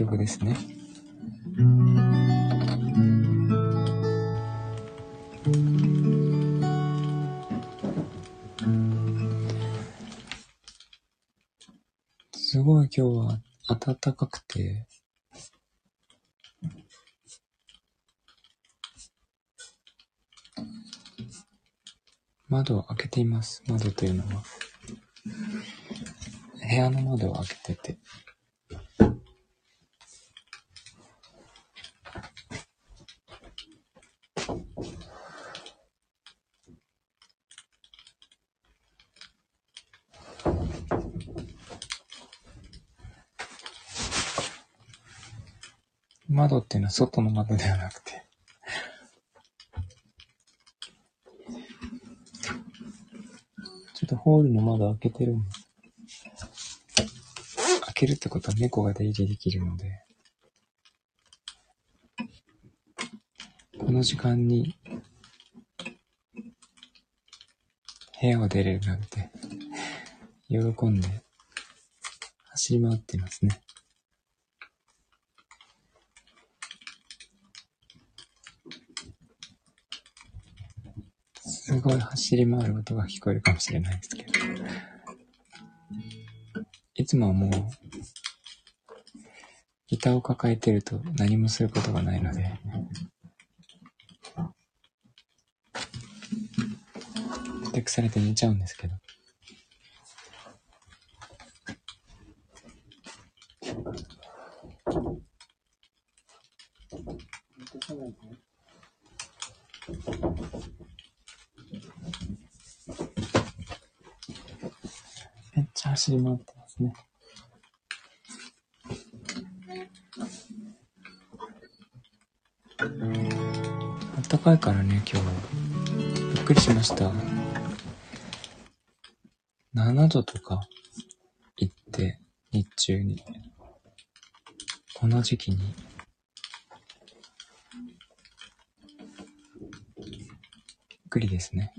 曲ですね。すごい今日は暖かくて、窓を開けています。窓というのは、部屋の窓を開けてて、窓っていうのは外の窓ではなくて、ちょっとホールの窓開けてるんです。開けるってことは猫が出入りできるので、この時間に部屋を出れるなんて、喜んで走り回ってますね。すごい走り回る音が聞こえるかもしれないですけど。いつもはもう、ギターを抱えてると何もすることがないので、ふてくされて寝ちゃうんですけど。めっちゃ走り回ってますね。あったかいからね、今日。びっくりしました。7度とか行って、日中に。この時期に。びっくりですね。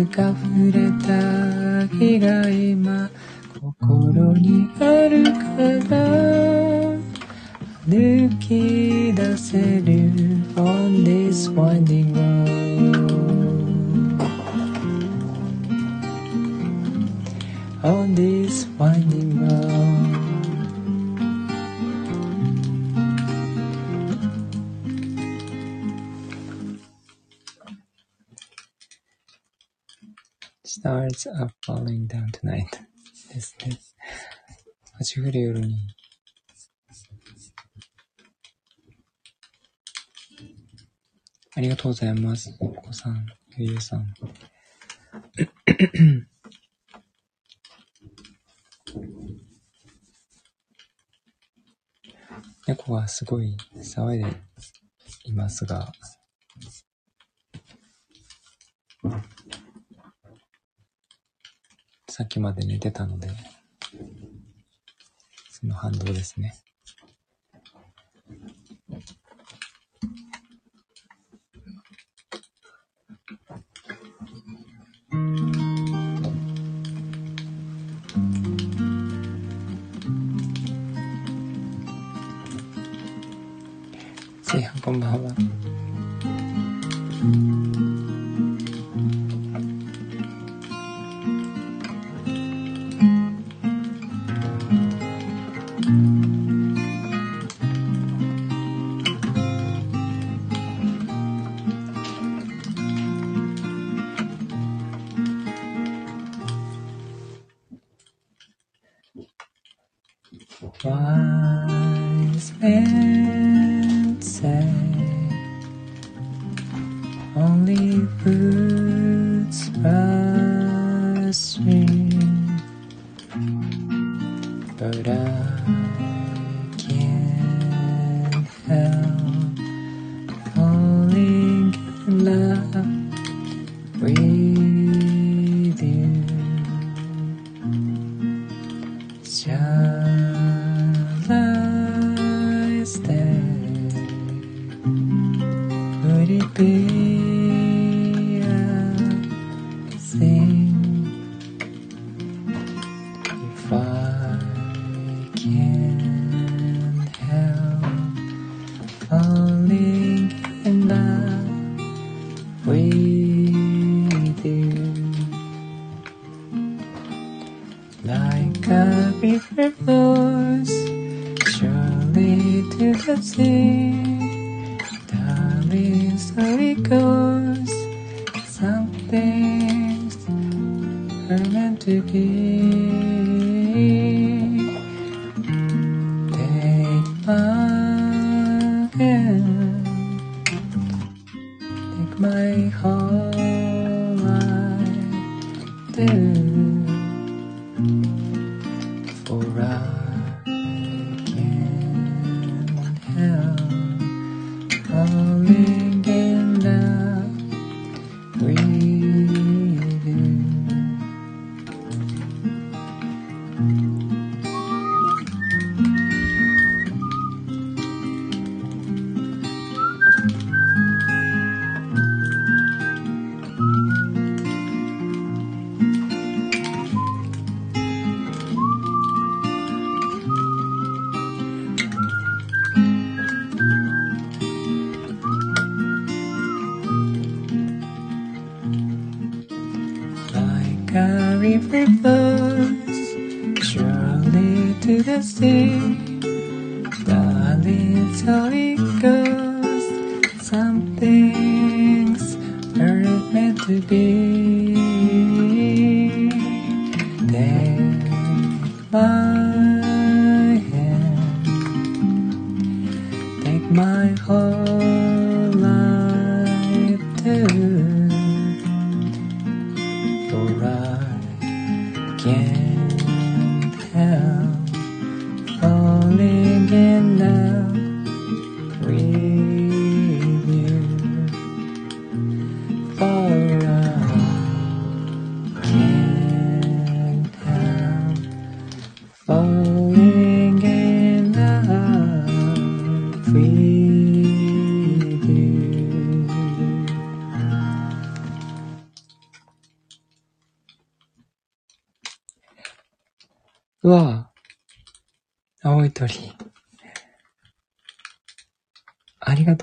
つか触れた日が今心にあるから歩き出せる on this winding road on this winding road Stars are falling down tonight. ですね。8らい夜に。ありがとうございます。お子さん、ゆゆさん。猫はすごい騒いでいますが、さっきまで寝てたので、その反動ですね。せいや、こんばんは。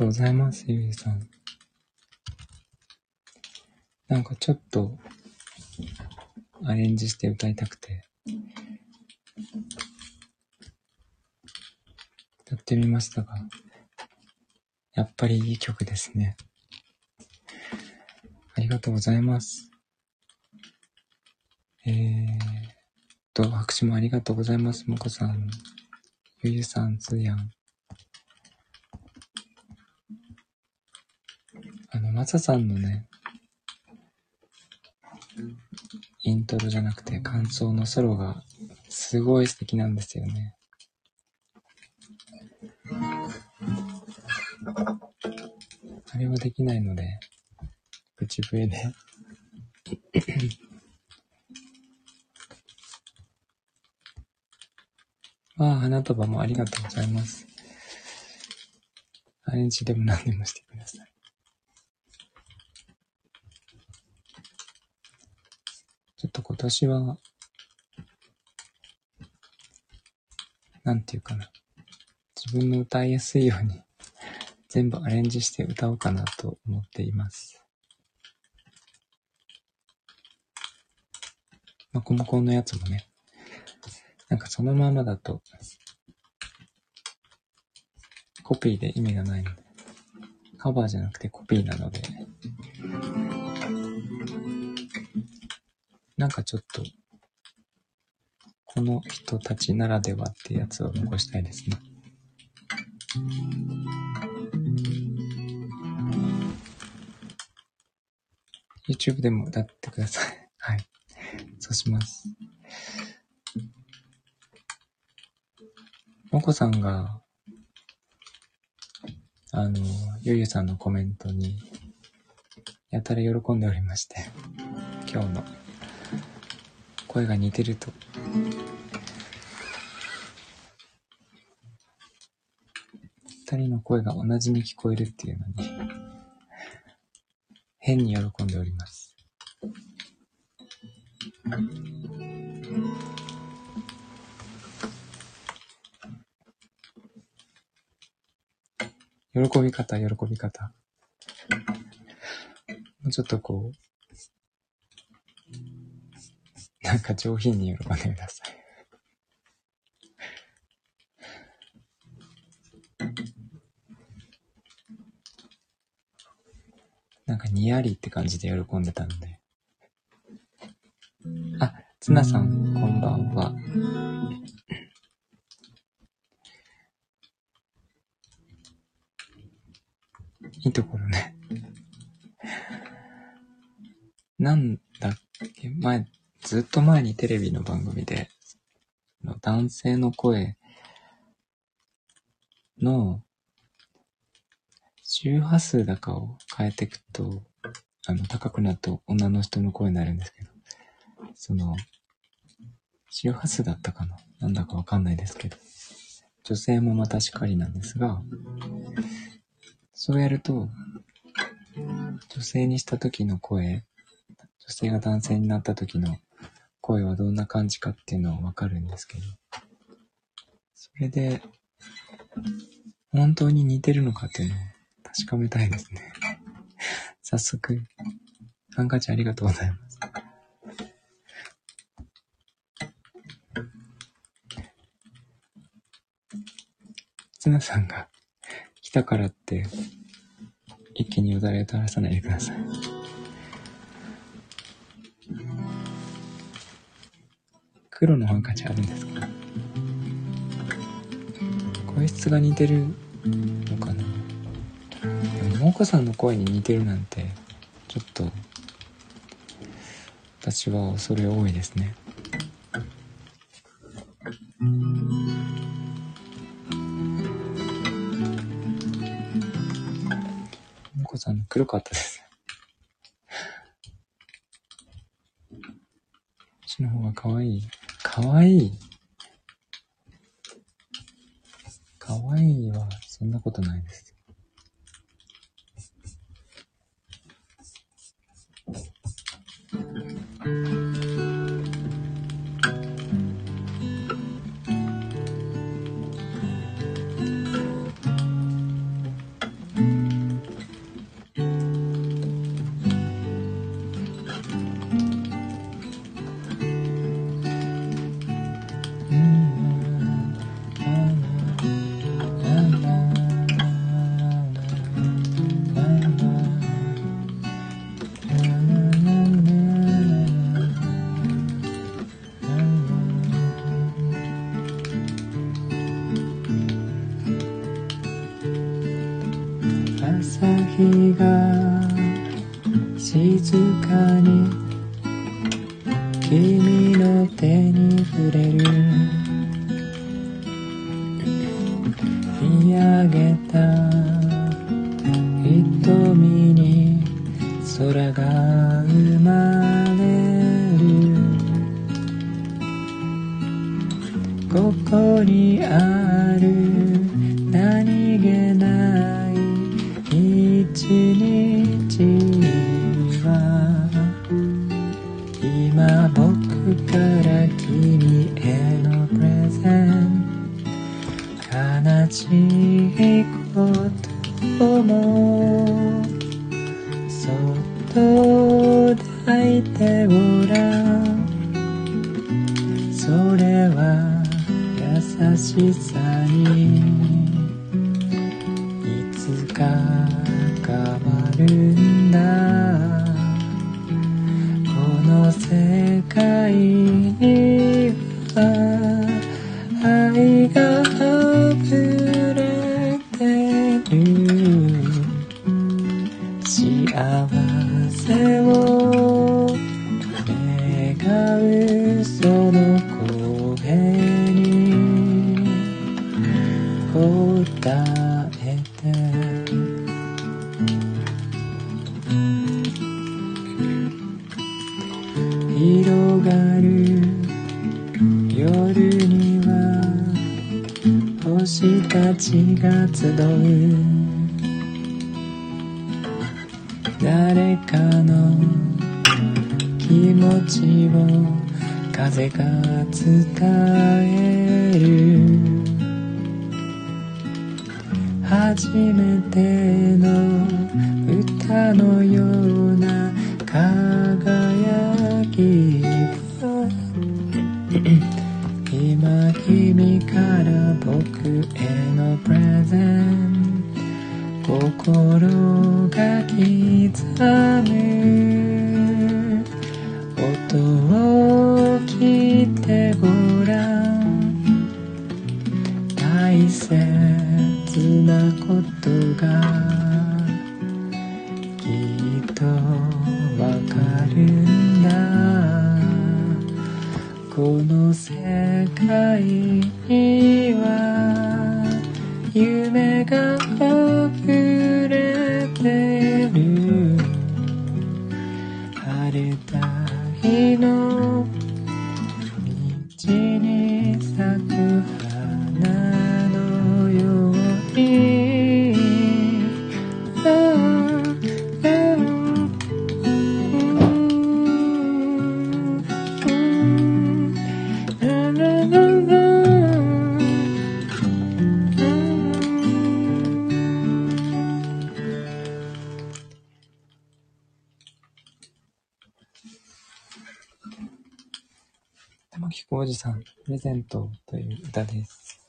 ございます、ゆいさん。なんかちょっと、アレンジして歌いたくて。歌ってみましたが、やっぱりいい曲ですね。ありがとうございます。えーと、拍手もありがとうございます。もこさん、ゆゆさん、つやん。あの、まささんのね、イントロじゃなくて感想のソロがすごい素敵なんですよね。あれはできないので、口笛で。あ あ、花束もありがとうございます。アレンジでも何でもしてください。ちょっと今年は、なんていうかな。自分の歌いやすいように 全部アレンジして歌おうかなと思っています。まあ、コモコンのやつもね、なんかそのままだと、コピーで意味がないので、カバーじゃなくてコピーなので、なんかちょっと、その人たちならではってやつを残したいですね。YouTube でも歌ってください。はい。そうします。もこさんが、あの、ゆゆさんのコメントに、やたら喜んでおりまして、今日の声が似てると。二人の声が同じに聞こえるっていうのに、変に喜んでおります。喜び方、喜び方。もうちょっとこう、なんか上品に喜んでください。なんかにやりって感じで喜んでたんで。あ、ツナさん、こんばんは。いいところね。なんだっけ前、ずっと前にテレビの番組で、男性の声の周波数だかを変えていくと、あの、高くなると女の人の声になるんですけど、その、周波数だったかな？なんだかわかんないですけど、女性もまたしかりなんですが、そうやると、女性にした時の声、女性が男性になった時の声はどんな感じかっていうのはわかるんですけど、それで、本当に似てるのかっていうのを確かめたいですね。早速、ハンカチありがとうございます。ツナさんが来たからって、一気によだれを垂らさないでください。黒のハンカチあるんですか？声質が似てるのかな？もこさんの声に似てるなんてちょっと私は恐れ多いですね。もこさん黒かったです。こっちの方が可愛い。かわい。可愛いはそんなことないです。広がる。夜には星たちが集う。誰かの気持ちを風が伝える。初めての歌のような輝き今君から僕へのプレゼン。心が刻む音を聞いてごらん大切なことがこの世界には夢が玉木浩二さん、プレゼントという歌です。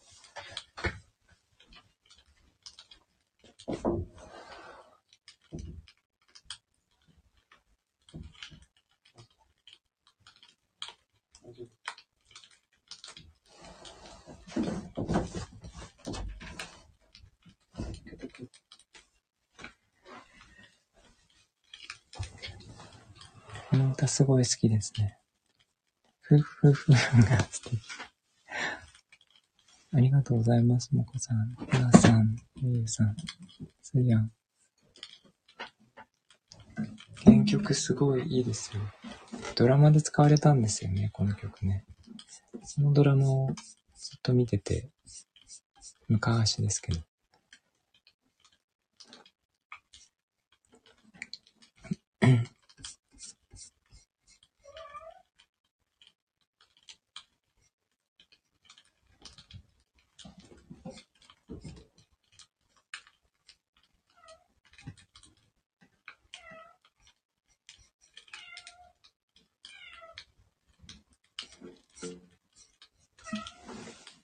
この歌すごい好きですね。ふふふが素敵。ありがとうございます、もこさん、やーさん、ゆうさん、すやん。原曲すごいいいですよ。ドラマで使われたんですよね、この曲ね。そのドラマをずっと見てて、昔ですけど。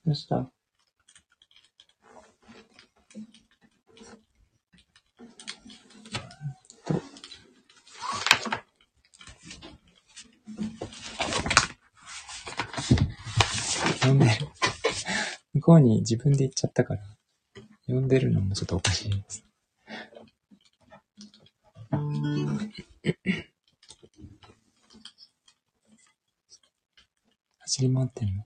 どうした呼んでる。向こうに自分で行っちゃったから、呼んでるのもちょっとおかしいです。走り回ってんの？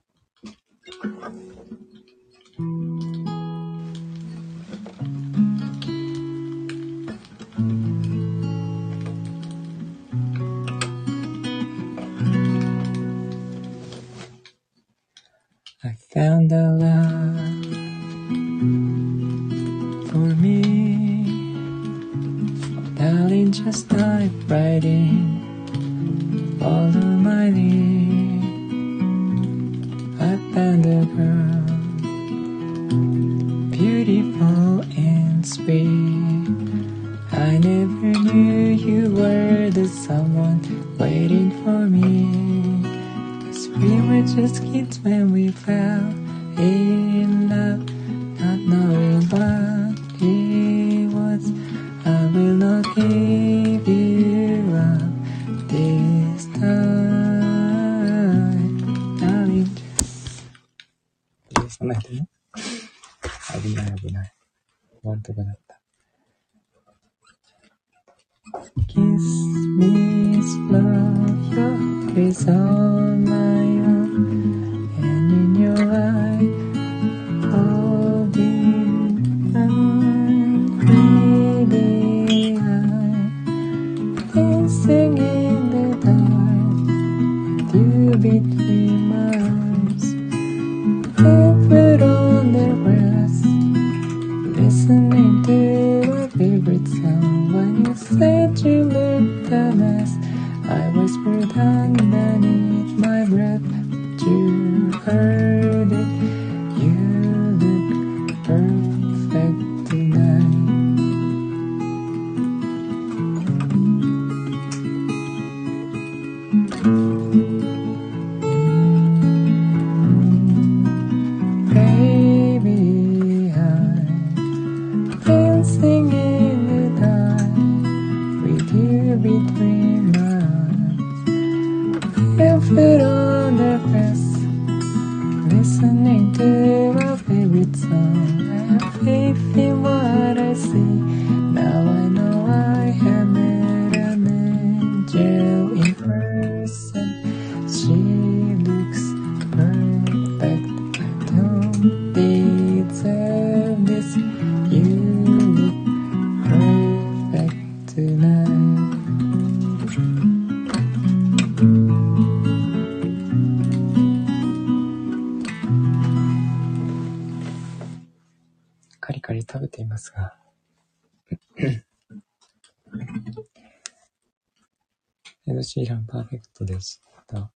シーランパーフェクトでした。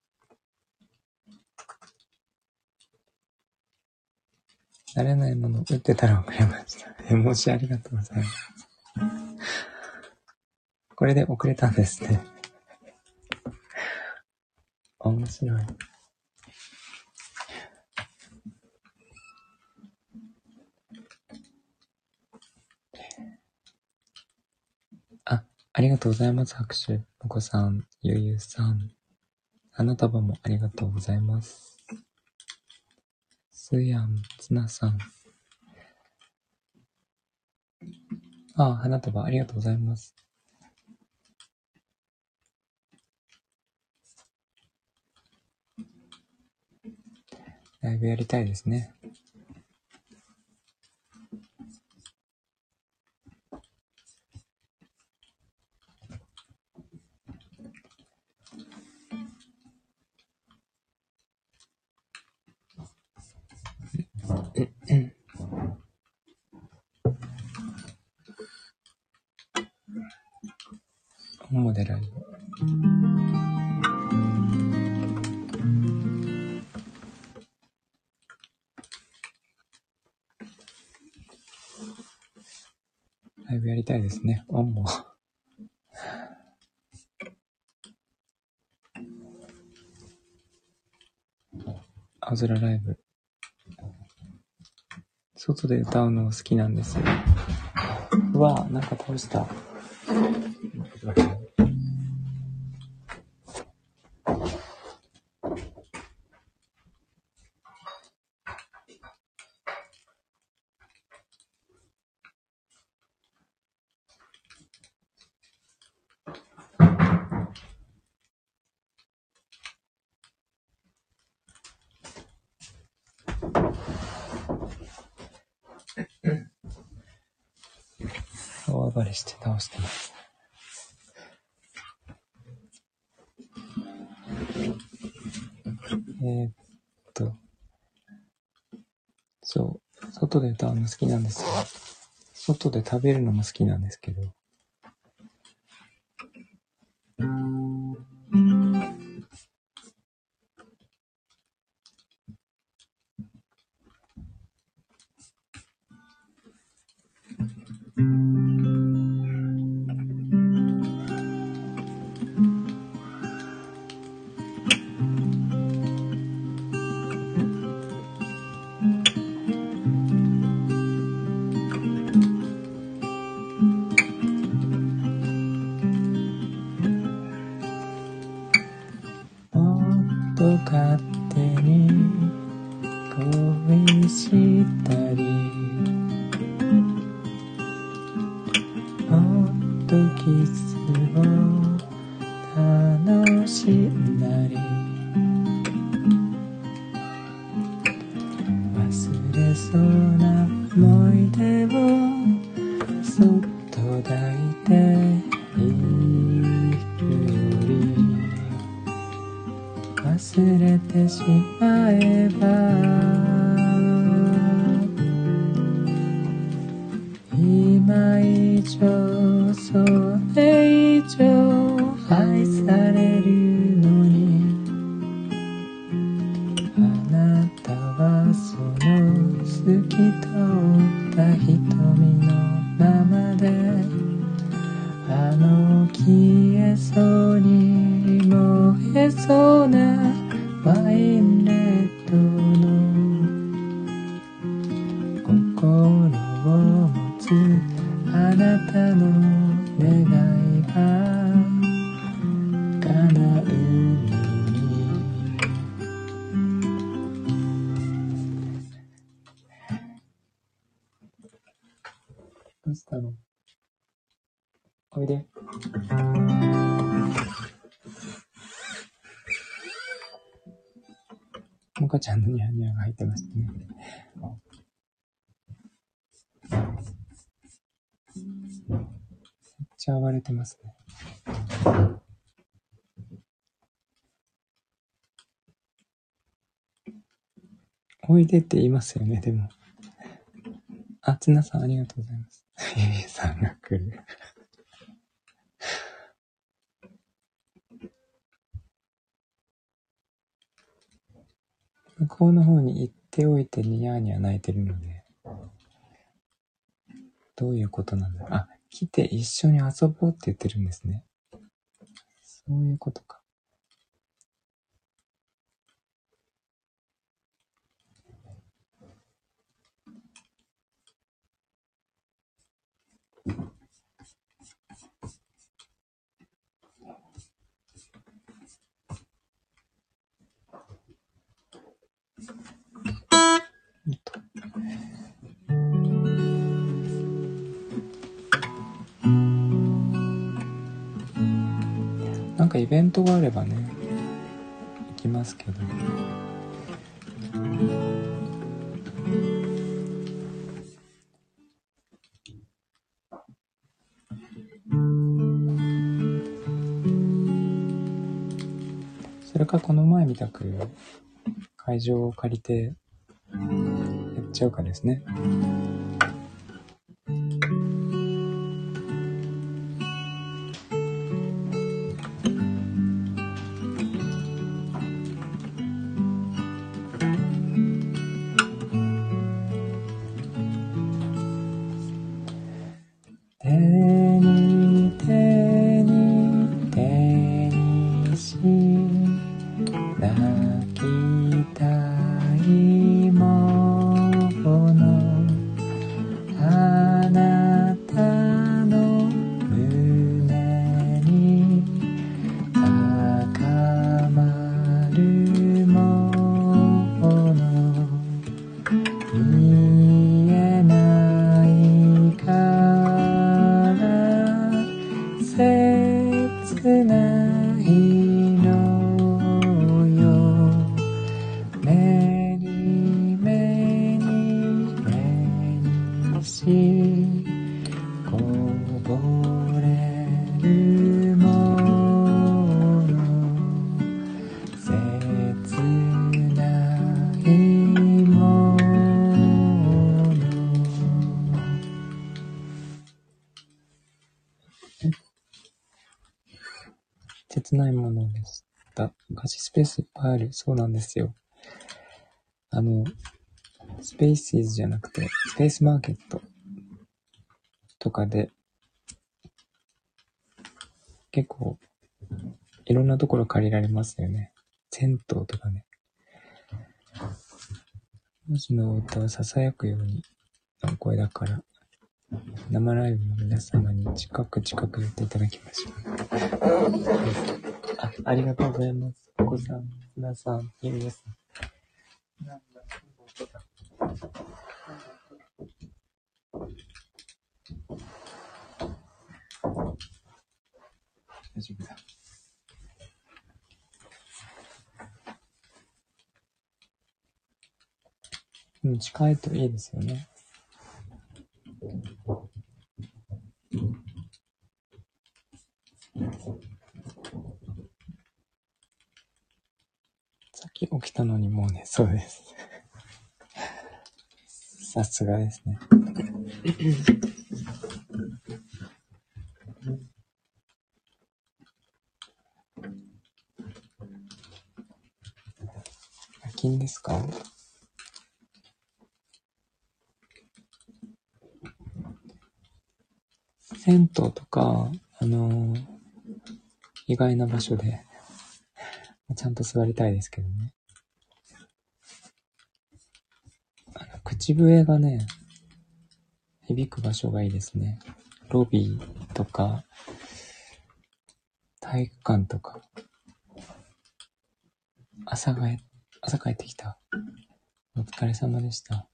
慣れない。もの打ってたら遅れました。絵文字ありがとうござい。ます。これで遅れたんですね。面白い。あ、ありがとうござい。ます。拍手。お子さん、ゆうゆうさん。花束もありがとうございます。すやん、つなさん。あ、花束ありがとうございます。ライブやりたいですね。本もでライブ。ライブやりたいですね。オンも。青空ライブ。外で歌うの好きなんですよ。うわなんか倒した。大暴れして倒してます。えーっと、そう、外で歌うの好きなんですよ。外で食べるのも好きなんですけど。ちゃ暴れてますね。おいでって言いますよね、でも。あ、つなさんありがとうございます。ゆえさんが来る。向こうの方に行っておいてニヤーニヤ泣いてるので、どういうことなんだろう。あ、来て一緒に遊ぼうって言ってるんですね。そういうことか。うんとかイベントがあればね、行きますけど。それかこの前みたく会場を借りてやっちゃうかですね。そうなんですよ。あの、スペーシーズじゃなくて、スペースマーケットとかで、結構、いろんなところ借りられますよね。銭湯とかね。文字の歌は囁くようにの声だから、生ライブの皆様に近く近く寄っていただきましょう。あ、ありがとうございます。お子さん、皆さん、ゆみさす。大丈夫だ。うん、近いといいですよね。起きたのにもうね、そうです。さすがですね。夜勤ですか？銭湯とか、あのー意外な場所で、ちゃんと座りたいですけどね。あの口笛がね、響く場所がいいですね。ロビーとか、体育館とか。朝がえ、朝帰ってきた。お疲れ様でした。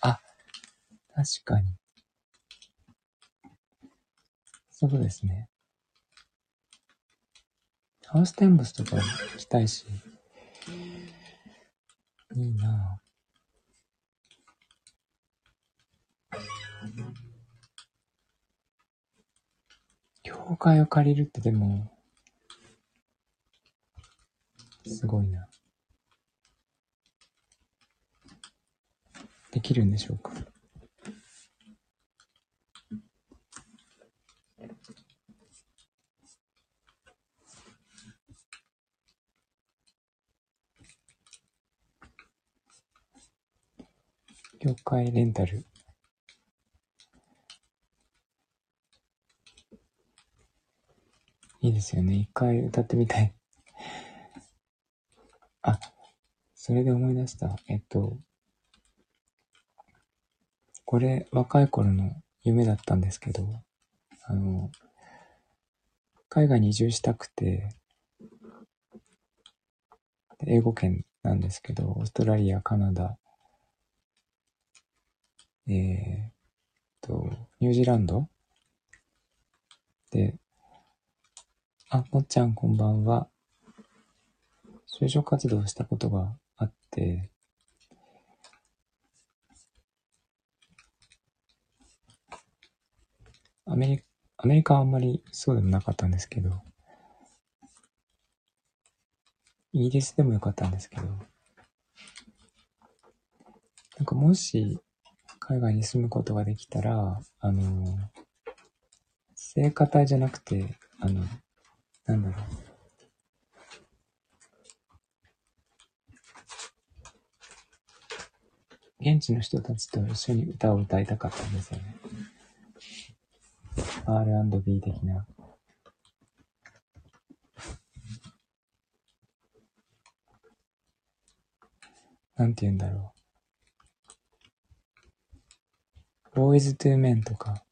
あ、確かに。そうですね。ハウステンボスとか行きたいし。いいなぁ。教会を借りるってでも、すごいな。できるんでしょうか？業界レンタル。いいですよね。一回歌ってみたい。あ、それで思い出した。えっと、これ、若い頃の夢だったんですけど、あの、海外に移住したくて、英語圏なんですけど、オーストラリア、カナダ、えーと、ニュージーランドで、あ、もっちゃんこんばんは。就職活動したことがあって、アメリアメリカはあんまりそうでもなかったんですけど、イギリスでもよかったんですけど、なんかもし海外に住むことができたら、あの、聖歌隊じゃなくて、あの、なんだろう。現地の人たちと一緒に歌を歌いたかったんですよね。R&B 的な。なんて言うんだろう。Boys to Men とか、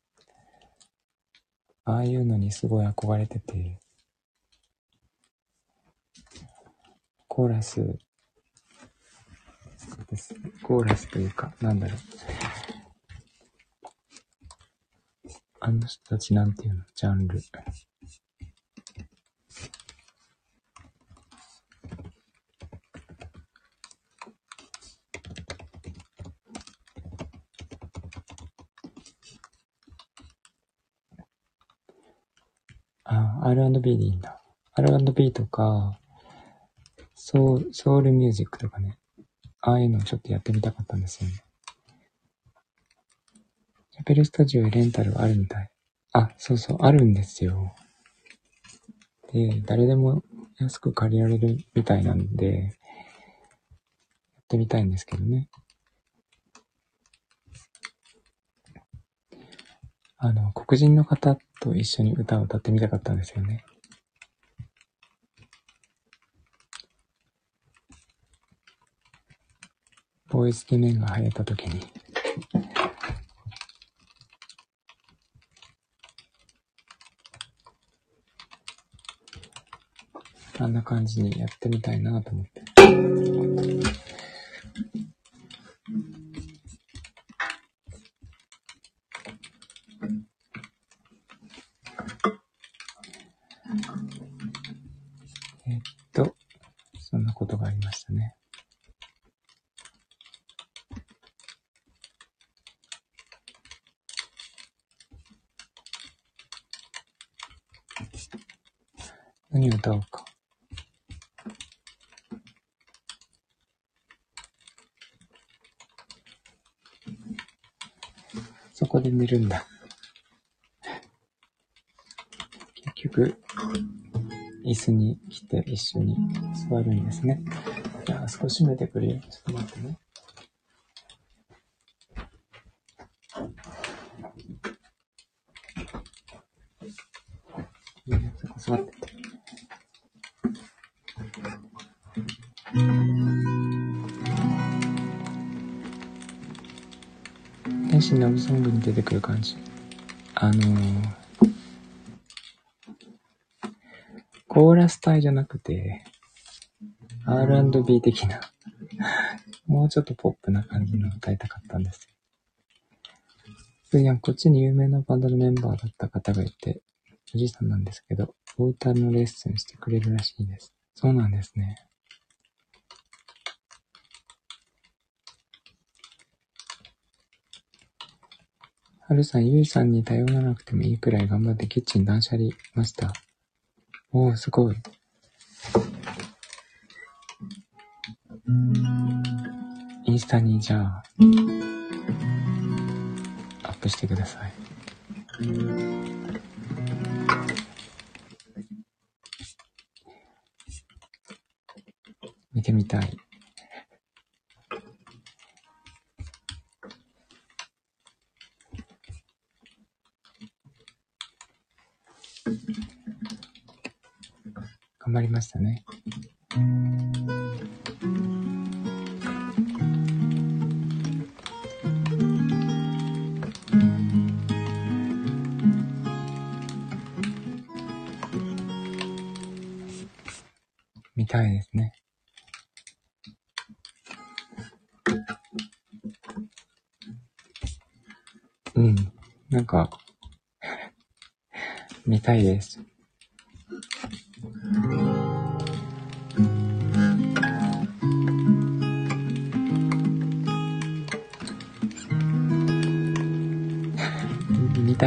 ああいうのにすごい憧れてて、コーラス。コーラスというか、なんだろう。あの人たちなんていうの？ジャンル。あ、R&B でいいんだ。R&B とか、ソウソウルミュージックとかね。ああいうのをちょっとやってみたかったんですよね。チャペルスタジオレンタルあるみたい。あ、そうそう、あるんですよ。で、誰でも安く借りられるみたいなんで、やってみたいんですけどね。あの、黒人の方と一緒に歌を歌ってみたかったんですよね。ボーイスキメンが流行った時にあんな感じにやってみたいなと思って。えっと、そんなことがありましたね。何歌おうか。そこで寝るんだ。結局、椅子に来て一緒に座るんですね。じゃあ、少し閉めてくれよ。ちょっと待ってね。座ってて。天使ラブソングに出てくる感じ。あのー、コーラス隊じゃなくて、R&B 的な、もうちょっとポップな感じの歌いたかったんです。いや、こっちに有名なバンドのメンバーだった方がいて、おじいさんなんですけど、お歌のレッスンしてくれるらしいです。そうなんですね。はるさん、ゆいさんに頼らなくてもいいくらい頑張ってキッチン断捨離ました。おー、すごい。インスタにじゃあ、アップしてください。見てみたい。頑張りましたね。見たいですね。うん。なんか、見たいです。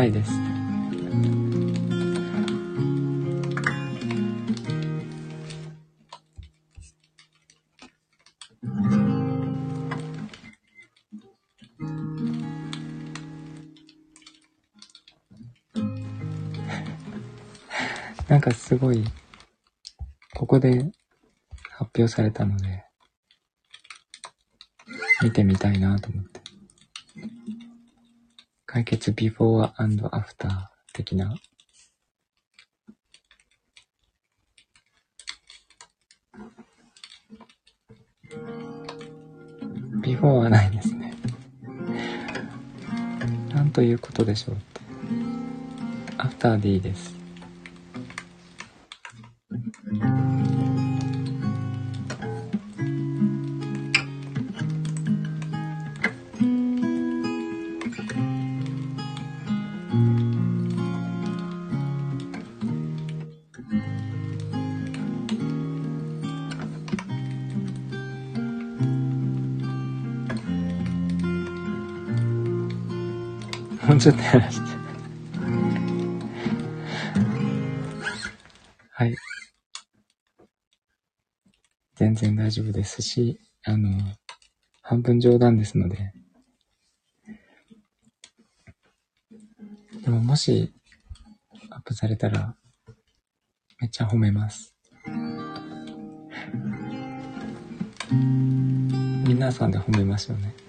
たいです。なんかすごい、ここで発表されたので、見てみたいなと思って。It's before and after 的な。before はないですね。なんということでしょうって。after でいいです。ちょっとやらせて。はい。全然大丈夫ですし、あの、半分冗談ですので。でももし、アップされたら、めっちゃ褒めます。皆さんで褒めましょうね。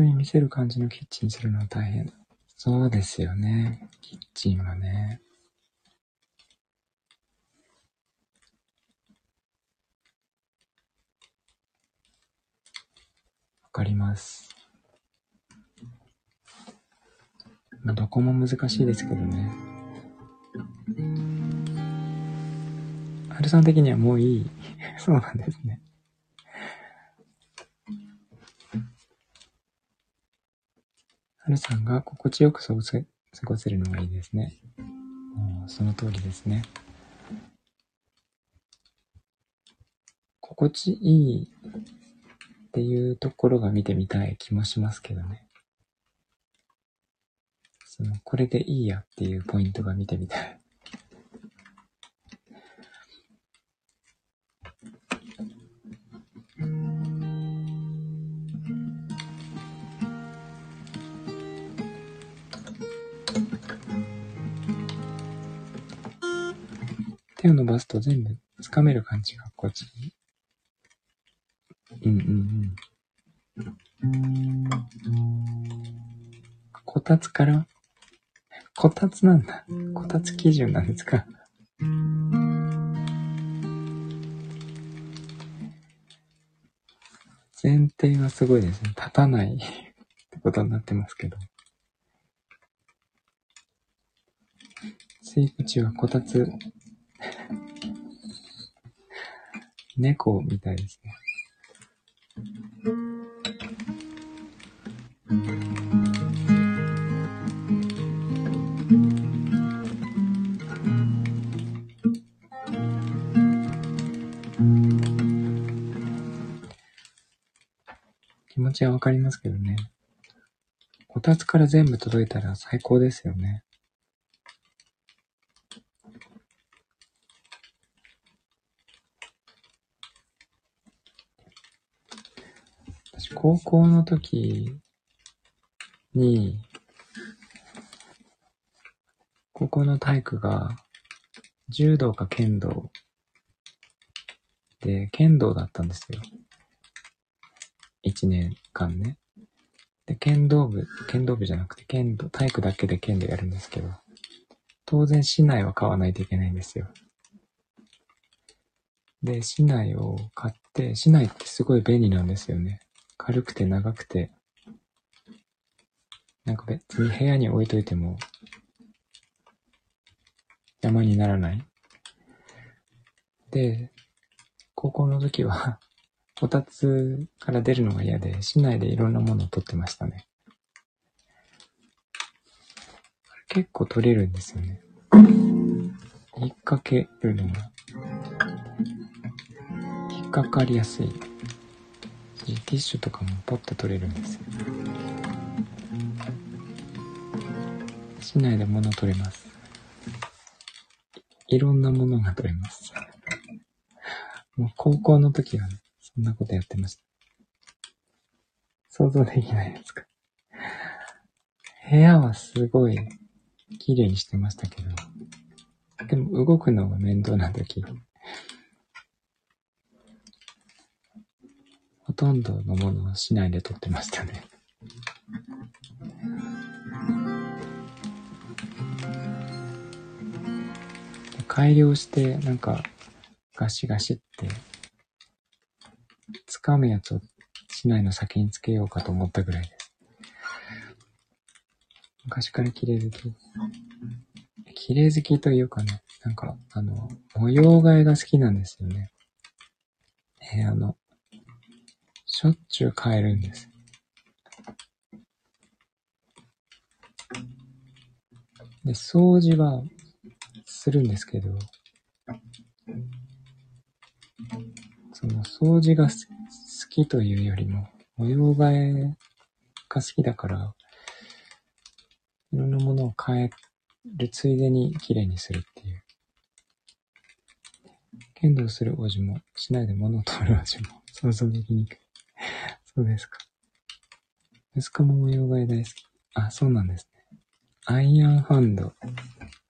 人に見せる感じのキッチンするのは大変。そうですよね。キッチンはね。わかります。まあ、どこも難しいですけどね。春さん的にはもういい。そうなんですね。春さんが心地よく過ごせ過ごせるのがいいですね。もうその通りですね。心地いいっていうところが見てみたい気もしますけどね。その、これでいいやっていうポイントが見てみたい。手を伸ばすと全部掴める感じが心地いい。うんうんうん。こたつからこたつなんだ。こたつ基準なんですか？前提はすごいですね。立たないってことになってますけど。水口はこたつ猫みたいですね。ちはわかりますけどね。こたつから全部届いたら最高ですよね。私高校の時に、高校の体育が柔道か剣道で、剣道だったんですよ。一年間ね。で、剣道部、剣道部じゃなくて剣道、体育だけで剣道やるんですけど、当然市内は買わないといけないんですよ。で、市内を買って、市内ってすごい便利なんですよね。軽くて長くて、なんか別に部屋に置いといても邪魔にならない。で、高校の時はこたつから出るのが嫌で、市内でいろんなものを取ってましたね。結構取れるんですよね。引っ掛けるのが、引っかかりやすい。ティッシュとかもポッと取れるんですよ。市内で物取れます。いろんなものが取れます。もう高校の時は、ね、そんなことやってました。想像できないですか？部屋はすごい綺麗にしてましたけど、でも動くのが面倒な時、ほとんどのものを市内で撮ってましたね。改良して、なんか、ガシガシって、掴むやつを市内の先につけようかと思ったぐらいです。昔から綺麗好き。綺麗好きというかね、なんか、あの、模様替えが好きなんですよね。部屋の。しょっちゅう変えるんです。で、掃除はするんですけど、その掃除がきというよりも、模様替えが好きだから、いろんなものを変えるついでに綺麗にするっていう。剣道する王子も、しないで物を取る王子も、想像できにくい。そうですか。息子も模様替え大好き。あ、そうなんですね。アイアンハンド。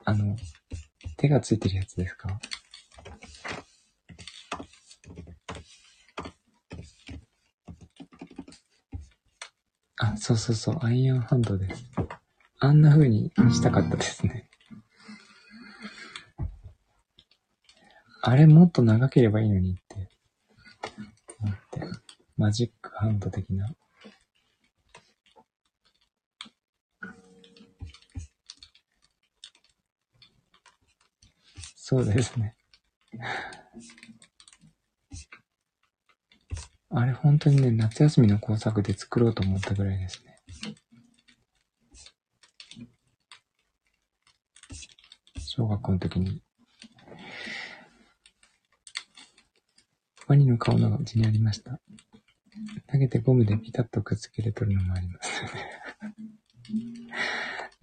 あの、手がついてるやつですか？あ、そうそうそう、アイアンハンドです。あんな風にしたかったですね。あれもっと長ければいいのにって思って、マジックハンド的な。そうですね。あれ本当にね、夏休みの工作で作ろうと思ったぐらいですね。小学校の時に。ワニの顔の字にありました。投げてゴムでピタッとくっつけて取るのもあります。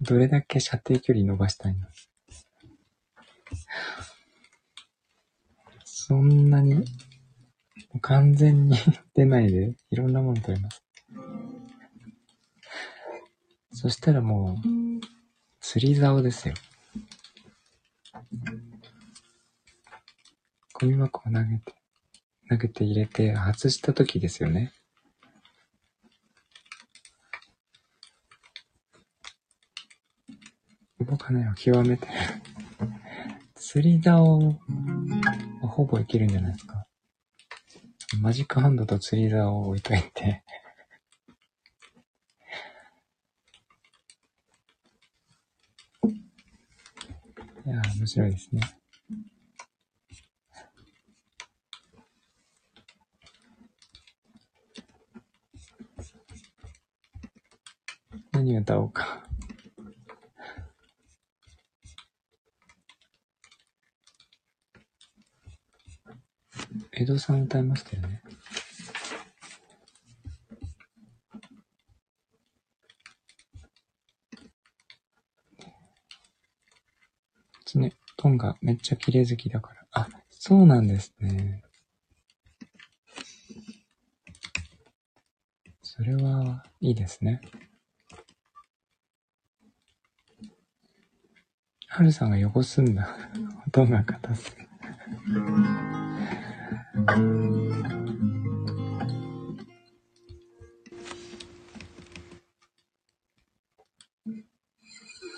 どれだけ射程距離伸ばしたいの？そんなに完全に出ないで、いろんなもの取れます。そしたらもう、釣り竿ですよ。ゴミ箱を投げて、投げて入れて外した時ですよね。動かないを極めて。釣り竿はほぼいけるんじゃないですか。マジックハンドと釣り竿を置いといていや面白いですね。何歌おうか。江戸さん歌いましたよね。ね、トンがめっちゃ綺麗好きだから。あ、そうなんですね。それはいいですね。はるさんが汚すんだ。トンが片す。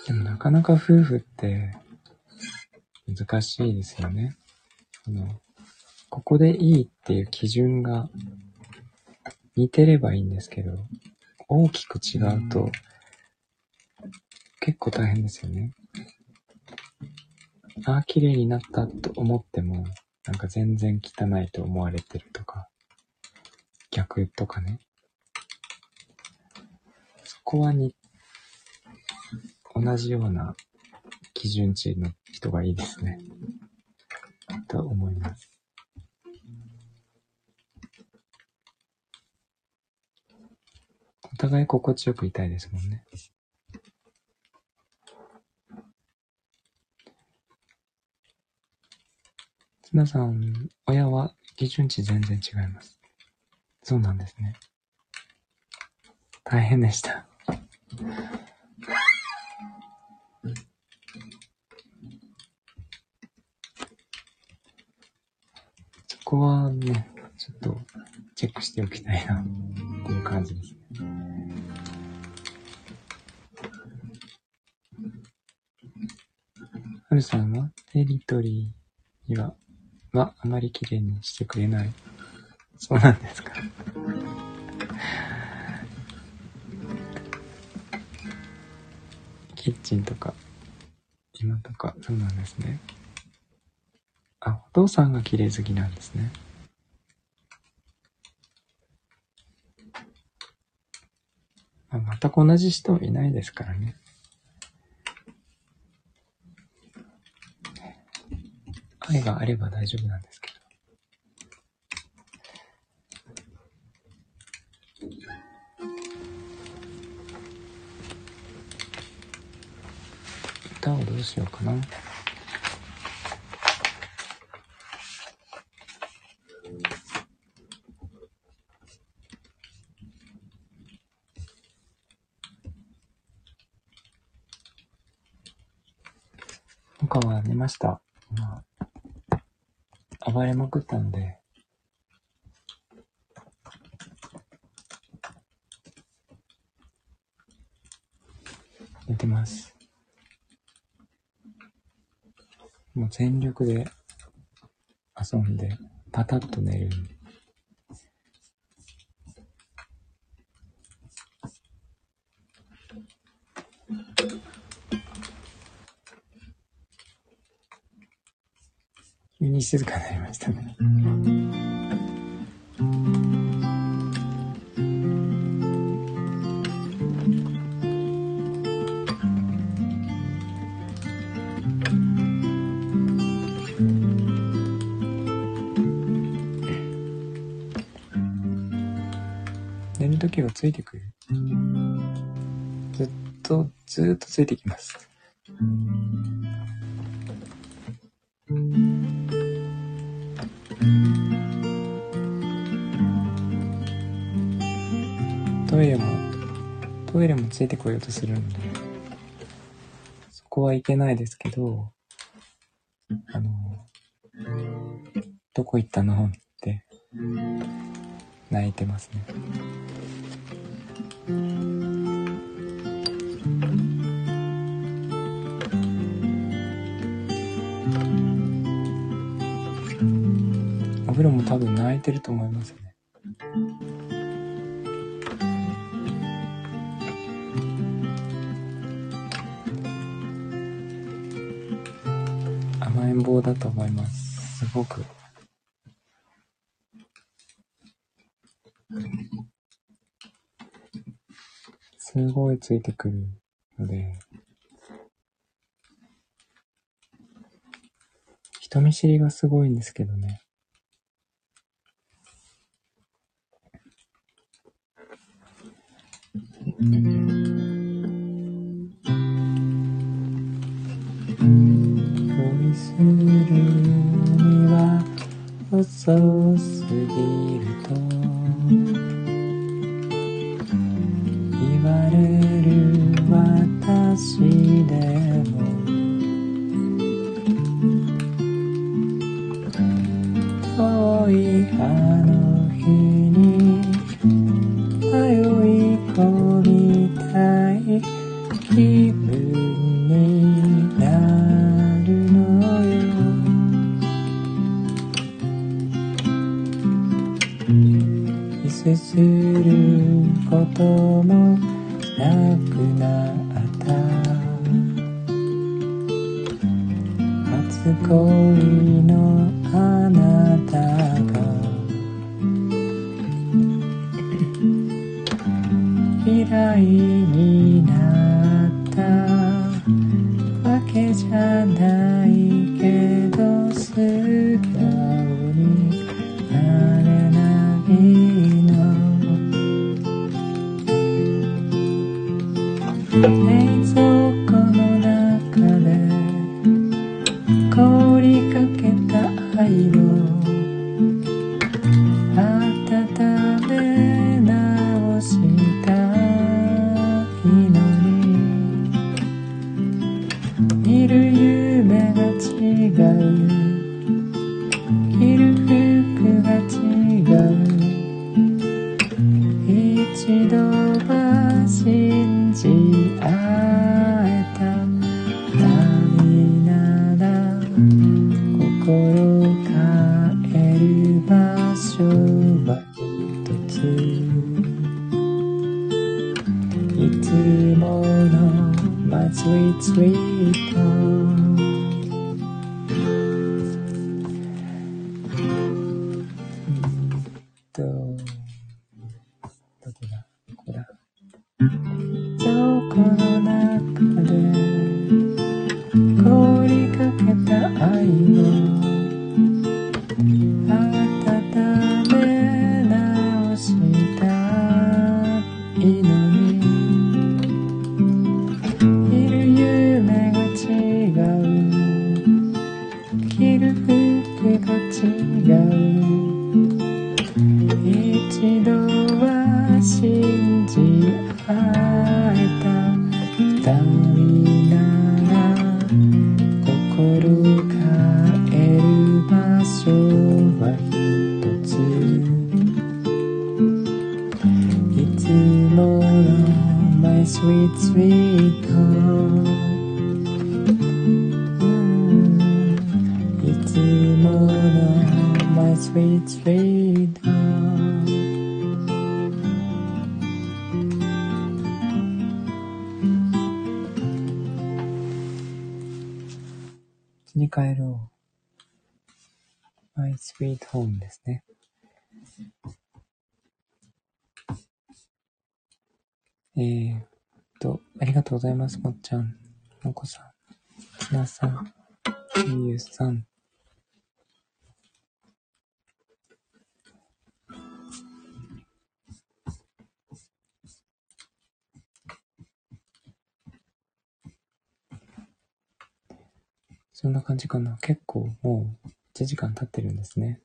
でもなかなか夫婦って難しいですよね。その、ここでいいっていう基準が似てればいいんですけど、大きく違うと結構大変ですよね。ああ、綺麗になったと思っても、なんか全然汚いと思われてるとか、逆とかね。そこはに、同じような基準値の人がいいですね。と思います。お互い心地よくいたいですもんね。皆さん、親は基準値全然違います。そうなんですね。大変でした。そこはね、ちょっとチェックしておきたいなっていう感じですね。はるさんはテリトリーには？はあまり綺麗にしてくれない。そうなんですか。キッチンとか、今とか、そうなんですね。あ、お父さんが綺麗好きなんですね。あ、全く同じ人いないですからね。があれば大丈夫なんですけど。歌をどうしようかな。他は寝ました。まあ、暴れまくったので、寝てます。もう全力で遊んで、パタッと寝る。急に静かになりましたね。寝る時はついてくる。ずっと、ずっとついてきます。こようとするので、そこはいけないですけど、あの、どこ行ったのって泣いてますね。お風呂も多分泣いてると思いますね。だと思います。すごく。すごいついてくるので、人見知りがすごいんですけどね。恋するには遅すぎると言われる私で。ます、もちゃん、もこさん、ひなさん、みゆさん。そんな感じかな。結構もう1時間経ってるんですね。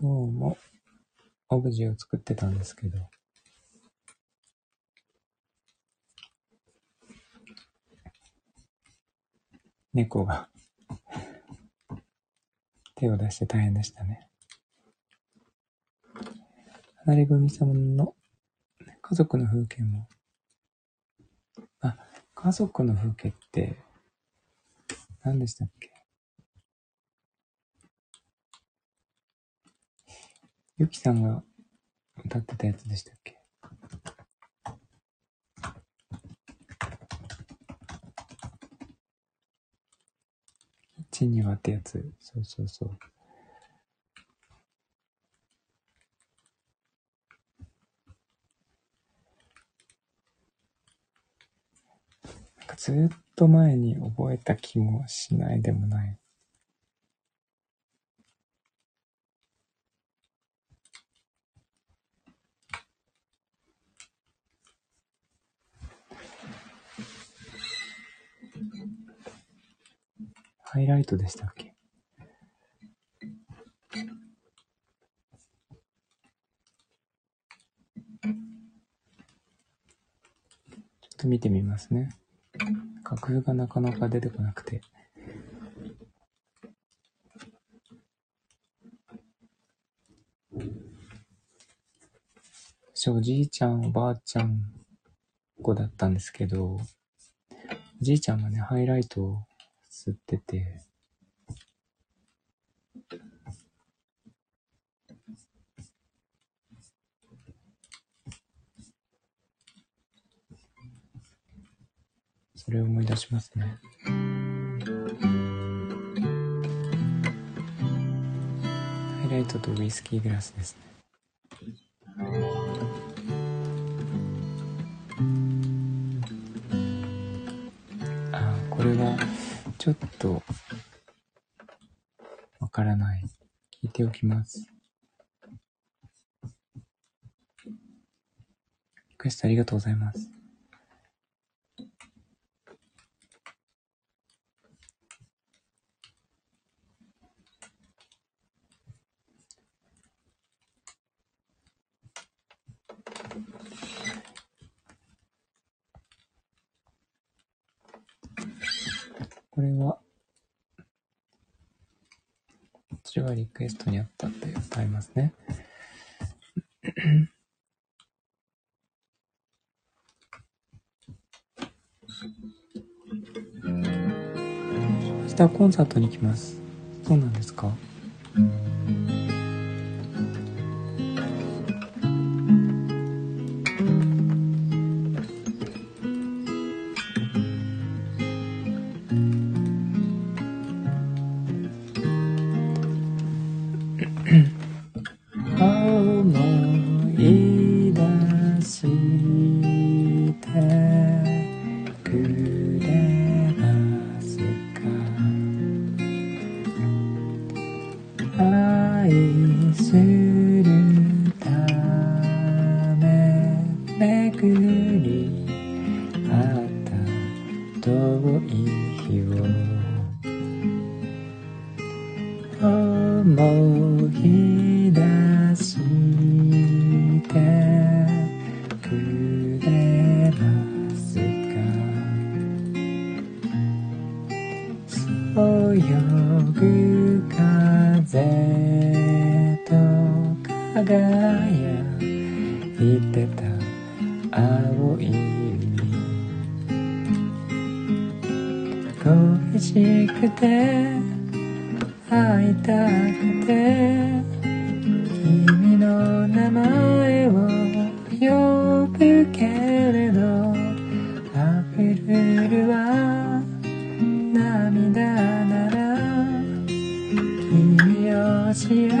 今日もオブジェを作ってたんですけど、猫が。手を出して大変でしたね。離れ組さんの家族の風景も、あ、家族の風景って何でしたっけ？ゆきさんが歌ってたやつでしたっけ？1、2話ってやつ。そうそうそう。ずっと前に覚えた気もしないでもない。ハイライトでしたっけ？ちょっと見てみますね。楽譜がなかなか出てこなくて。私おじいちゃん、おばあちゃん子だったんですけど、おじいちゃんがね、ハイライトを吸ってて、それを思い出しますね。ハイライトとウイスキーグラスですね。あ、これはちょっとわからない。聞いておきます。リクエストありがとうございます。これは、こっちがリストにあったって歌いますね。明日コンサートに行きます。会いたくて君の名前を呼ぶけれど溢れるは涙なら君を幸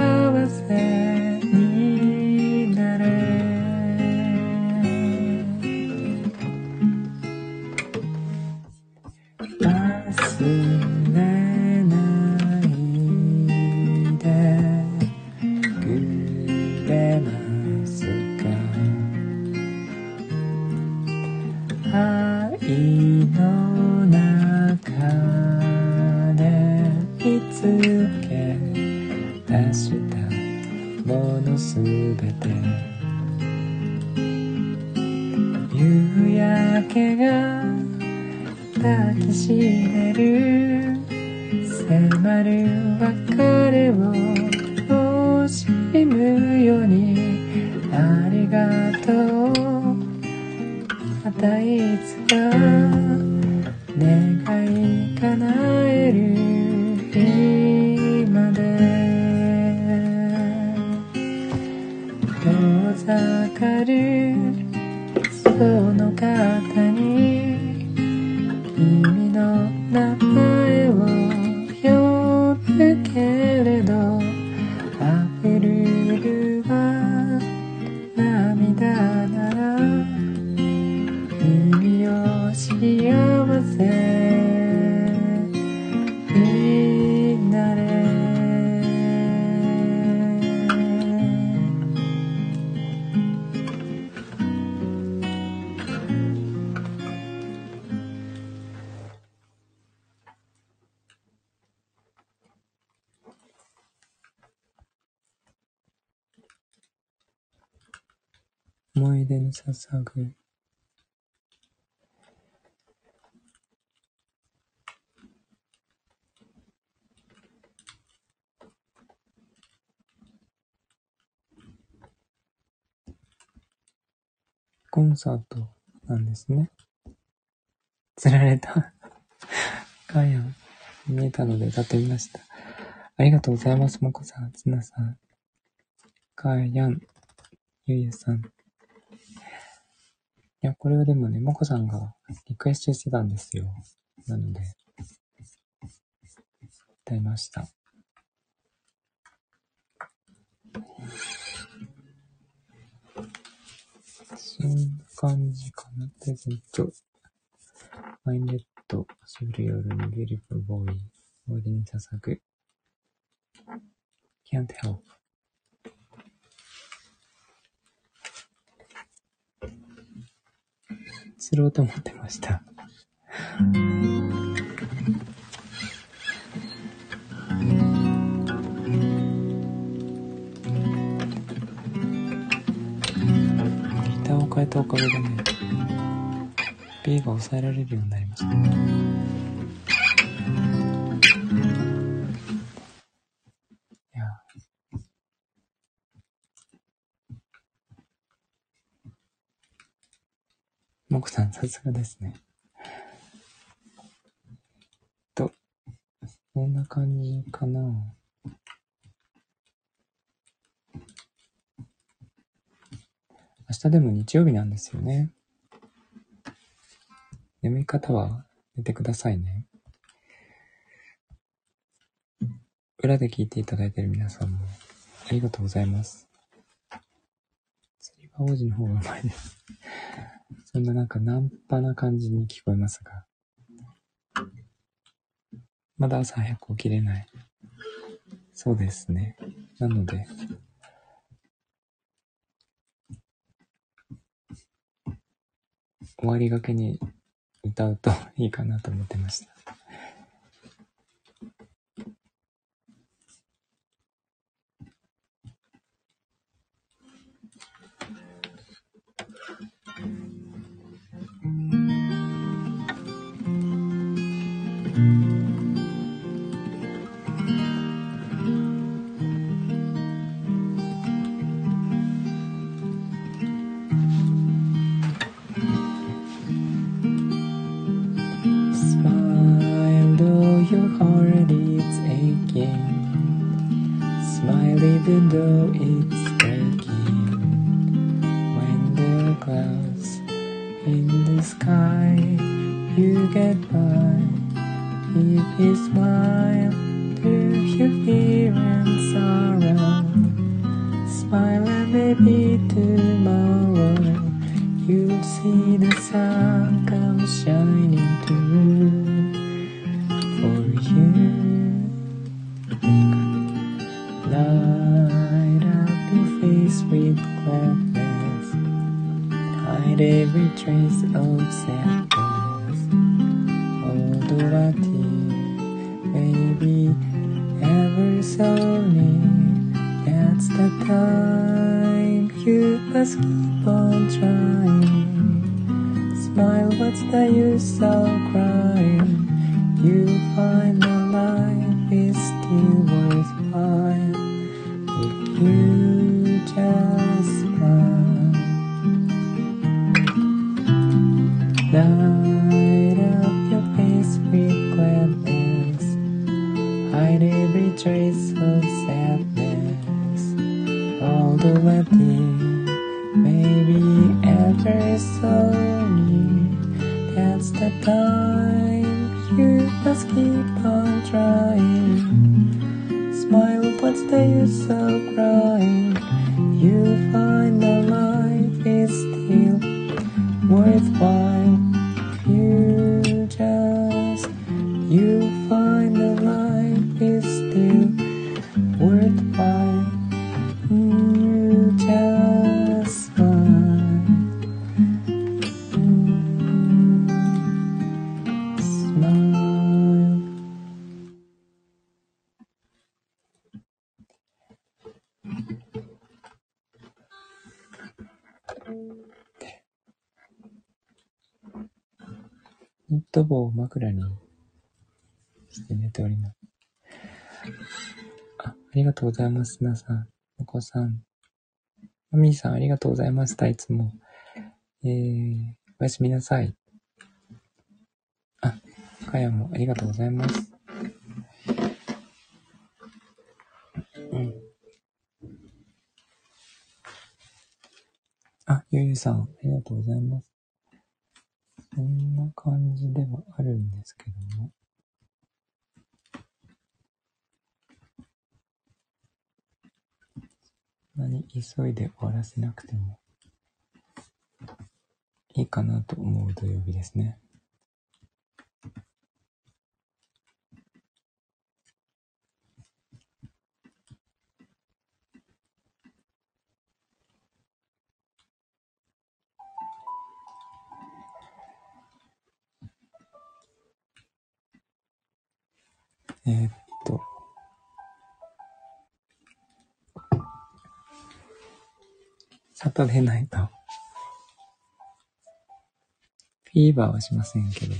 コンサートなんですね。釣られたガヤン見えたので歌ってみました。ありがとうございます、もこさん、つなさん、ガヤン、ゆゆさん。いや、これはでもね、もこさんがリクエストしてたんですよ。なので、歌いました。そんな感じかな。プレゼント。マインレッド、しぶる夜にビューティフルボーイ、思い出に捧ぐ。can't help. 釣ろうと思ってました。たおかげでね、B が抑えられるようになりました。いや、もこさん、さすがですね。と、こんな感じかな。明でも日曜日なんですよね。眠い方は寝てくださいね。裏で聞いていただいている皆さんもありがとうございます。釣り場王子の方がうまいです。そんななんかナンパな感じに聞こえますが。まだ朝早く起きれない。そうですね。なので、終わりがけに歌うといいかなと思ってました。Light up your face with gladness, hide every trace of sadness. Although tear may be ever so near, that's the time you must keep on trying. Smile, what's the use of crying? ト帽を枕にして寝ております。あ、ありがとうございます、皆さん。お子さん。マミーさん、ありがとうございました、いつも。えー、おやすみなさい。あ、かやもありがとうございます。うん。あ、ゆゆさん、ありがとうございます。そんな感じではあるんですけども。何急いで終わらせなくてもいいかなと思う土曜日ですね。えーっと。サタデーナイト。フィーバーはしませんけど、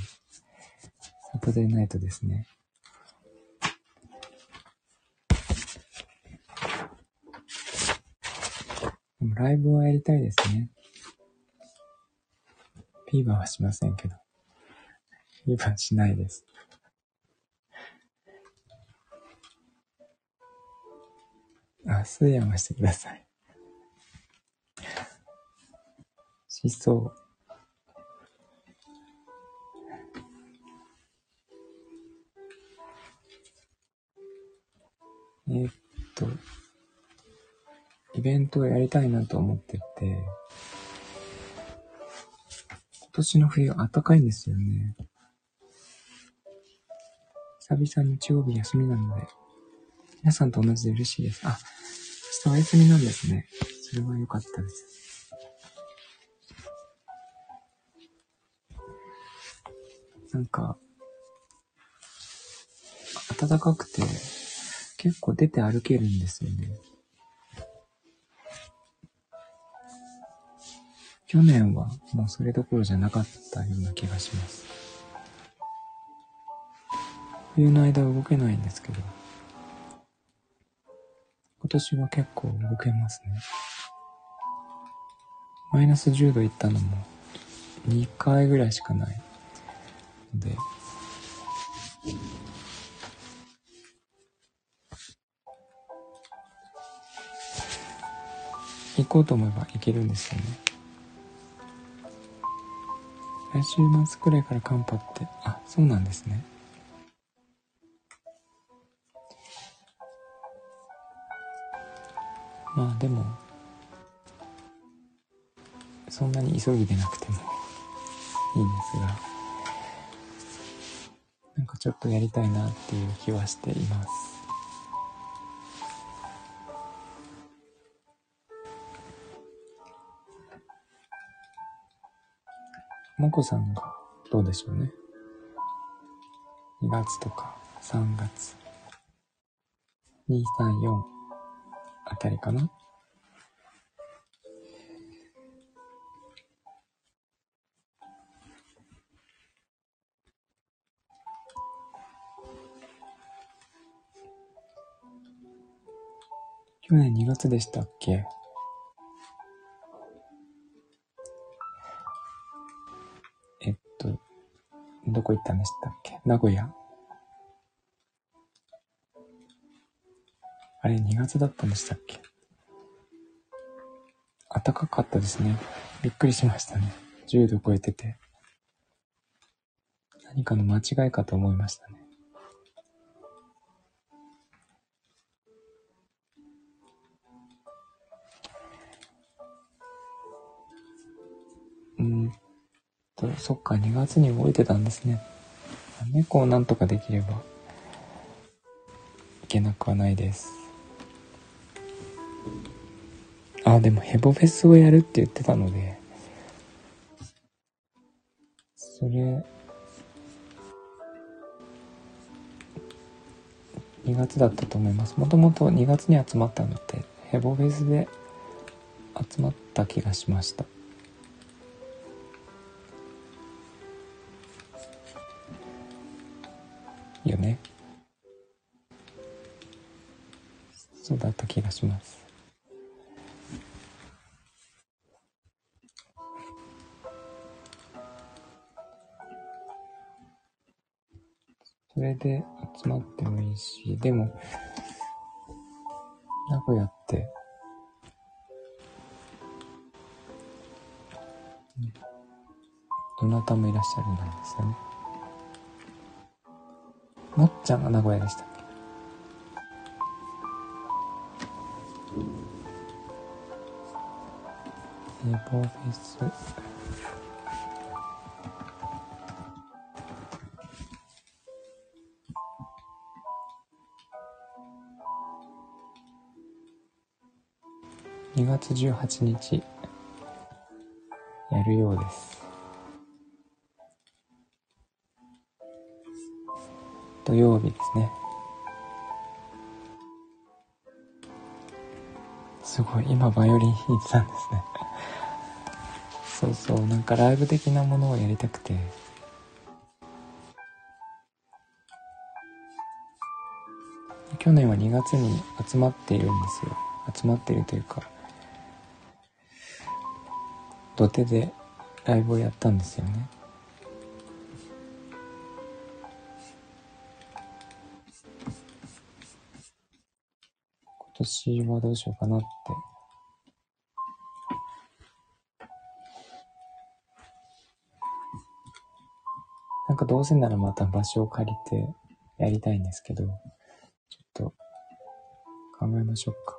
サタデーナイトですね。でもライブはやりたいですね。フィーバーはしませんけど。フィーバーしないです。あ、スーヤンはしてください。しそう。えっと、イベントをやりたいなと思ってて、今年の冬暖かいんですよね。久々日曜日休みなので、皆さんと同じで嬉しいです。あ、日お休みなんですね。それは良かったです。なんか、暖かくて、結構出て歩けるんですよね。去年はもうそれどころじゃなかったような気がします。冬の間動けないんですけど、今年は結構動けますね。マイナス10度行ったのも2回ぐらいしかないので、行こうと思えば行けるんですよね。来週末くらいから寒波って、あ、そうなんですね。まあでも、そんなに急ぎでなくてもいいんですが、なんかちょっとやりたいなっていう気はしています。もこさんがどうでしょうね。2月とか3月。2、3、4あたりかな。去年2月でしたっけ？えっと、どこ行ったんでしたっけ？名古屋。あれ、2月だったんでしたっけ？暖かかったですね。びっくりしましたね。10度超えてて。何かの間違いかと思いましたね。うんと、そっか、2月に動いてたんですね。猫をなんとかできればいけなくはないです。あ、でもヘボフェスをやるって言ってたので、それ、2月だったと思います。もともと2月に集まったのって、ヘボフェスで集まった気がしました。よね。そうだった気がします。それで集まってもいいし、でも、名古屋って、どなたもいらっしゃるんですよね。もっちゃんが名古屋でしたっけ？ネボフェス。月18日やるようです。土曜日ですね。すごい、今バイオリン弾いてたんですね。そうそう、なんかライブ的なものをやりたくて。去年は2月に集まっているんですよ。集まっているというか、土手でライブをやったんですよね。年はどうしようかなって。なんかどうせならまた場所を借りてやりたいんですけど、ちょっと考えましょうか。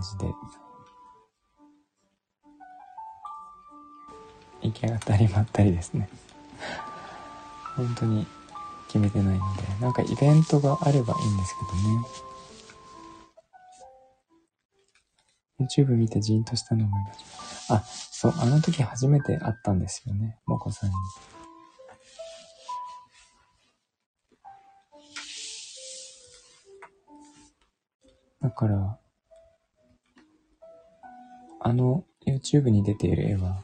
感じで。行き当たりまったりですね。本当に決めてないので。なんかイベントがあればいいんですけどね。YouTube 見てじーんとしたの思い出しあ、そう、あの時初めて会ったんですよね、もこさんに。だから、あの YouTube に出ている絵は、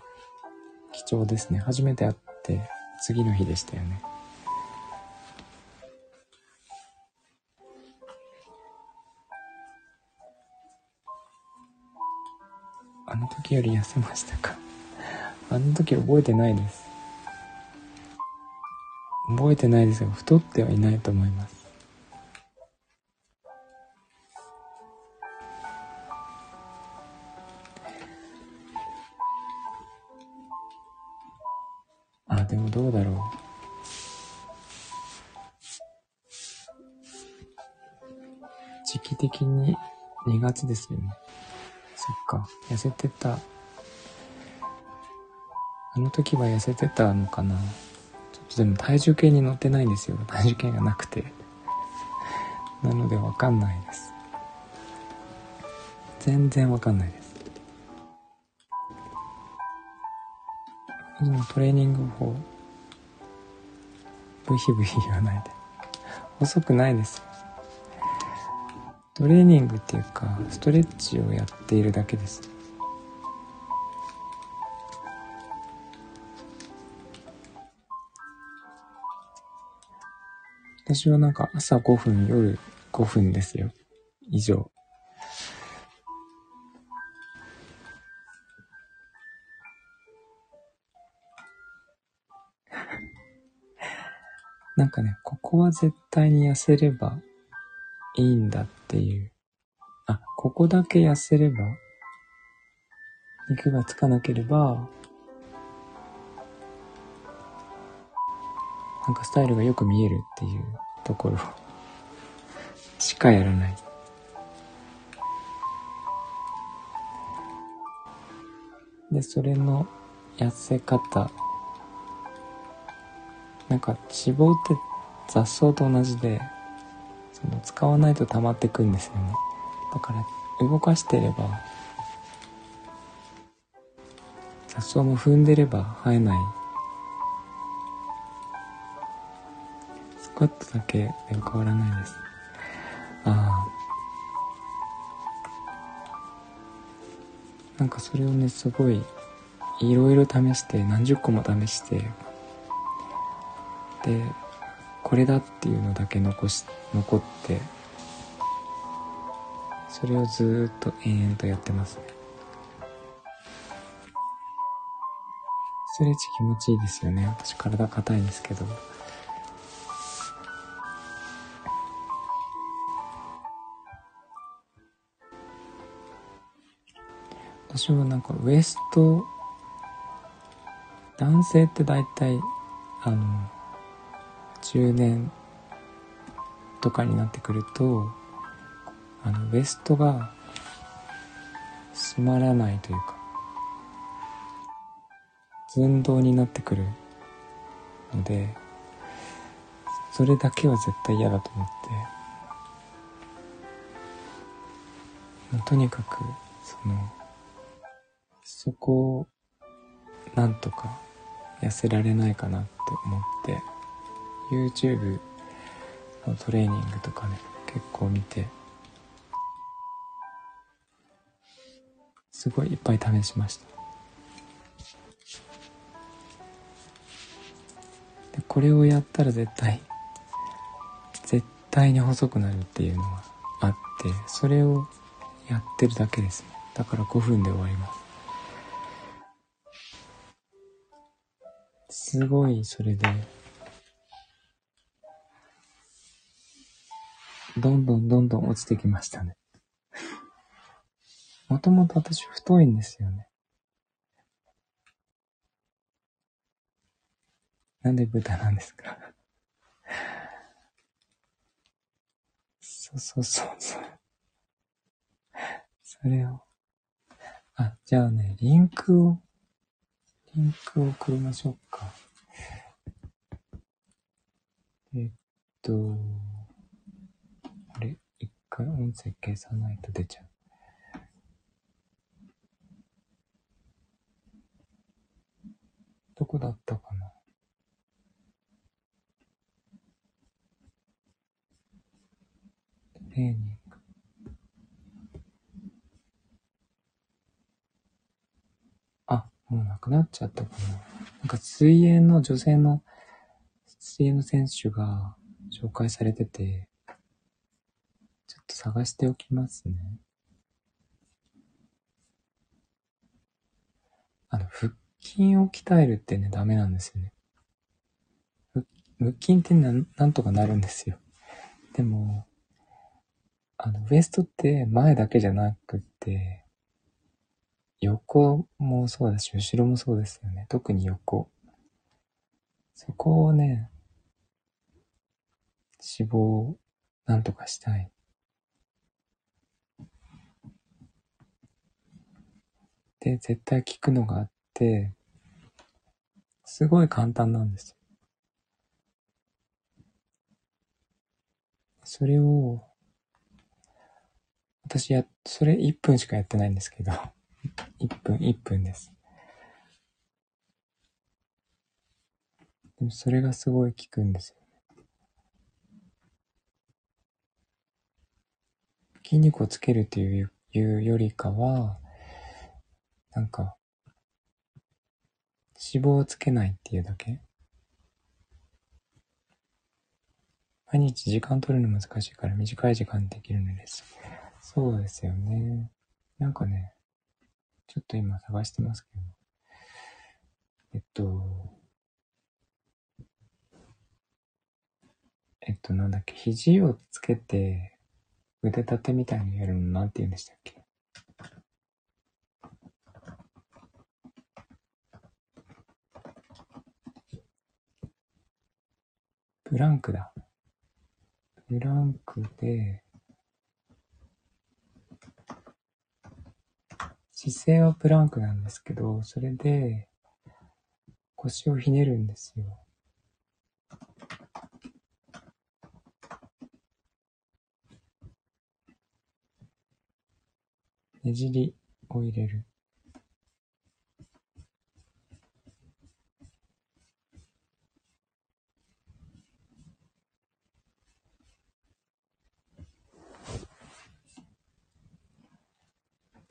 貴重ですね。初めて会って次の日でしたよね。あの時より痩せましたか？あの時覚えてないです。覚えてないですが、太ってはいないと思います。でもどうだろう。時期的に2月ですよね。そっか、痩せてた。あの時は痩せてたのかな。ちょっとでも体重計に乗ってないんですよ。体重計がなくて。なのでわかんないです。全然わかんないです。今トレーニング法。ブヒブヒ言わないで。遅くないですよ。トレーニングっていうか、ストレッチをやっているだけです。私はなんか朝5分、夜5分ですよ。以上。なんかね、ここは絶対に痩せればいいんだっていう。あ、ここだけ痩せれば、肉がつかなければ、なんかスタイルがよく見えるっていうところ しかやらない。で、それの痩せ方。なんか脂肪って雑草と同じで、その使わないと溜まってくんですよね。だから動かしてれば、雑草も踏んでれば生えないスクワットだけでは変わらないです。ああ。なんかそれをね、すごい、いろいろ試して、何十個も試して、で、これだっていうのだけ残し、残って、それをずっと延々とやってますね。ストレッチ気持ちいいですよね。私体硬いですけど。私はなんかウエスト、男性って大体、あの、中年とかになってくると、あの、ウエストが締まらないというか、寸胴になってくるので、それだけは絶対嫌だと思って、とにかく、その、そこをなんとか痩せられないかなって思って YouTube のトレーニングとかね結構見てすごいいっぱい試しました。でこれをやったら絶対絶対に細くなるっていうのはあってそれをやってるだけですね。だから5分で終わります。すごい、それで、どんどんどんどん落ちてきましたね。もともと私太いんですよね。なんで豚なんですか？そうそうそうそう。それを。あ、じゃあね、リンクを、リンクを送りましょうか。えっと、回音声消さないと出ちゃう。どこだったかな？トレーニング。あ、もうなくなっちゃったかな。なんか水泳の女性の水泳の選手が紹介されてて、探しておきますね。あの、腹筋を鍛えるってね、ダメなんですよね。腹筋ってなんなんとかなるんですよ。でも、あの、ウエストって前だけじゃなくて、横もそうだし、後ろもそうですよね。特に横。そこをね、脂肪をなんとかしたい。で、絶対効くのがあって、すごい簡単なんですよ。それを、私や、それ1分しかやってないんですけど、1分、1分です。でもそれがすごい効くんですよね。筋肉をつけるっていういうよりかは、なんか、脂肪をつけないっていうだけ？毎日時間取るの難しいから短い時間できるのです。そうですよね。なんかね、ちょっと今探してますけど。えっと、えっと、なんだっけ、肘をつけて腕立てみたいにやるのなんて言うんでしたっけ？ブランクだ。ブランクで、姿勢はプランクなんですけど、それで腰をひねるんですよ。ねじりを入れる。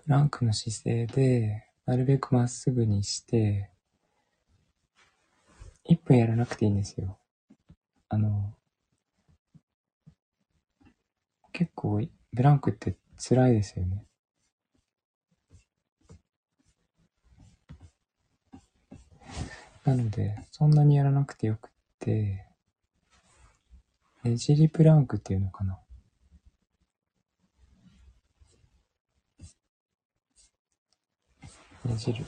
プランクの姿勢で、なるべくまっすぐにして、1分やらなくていいんですよ。あの、結構、ブランクって辛いですよね。なので、そんなにやらなくてよくって、ねじりプランクっていうのかな。ねじる。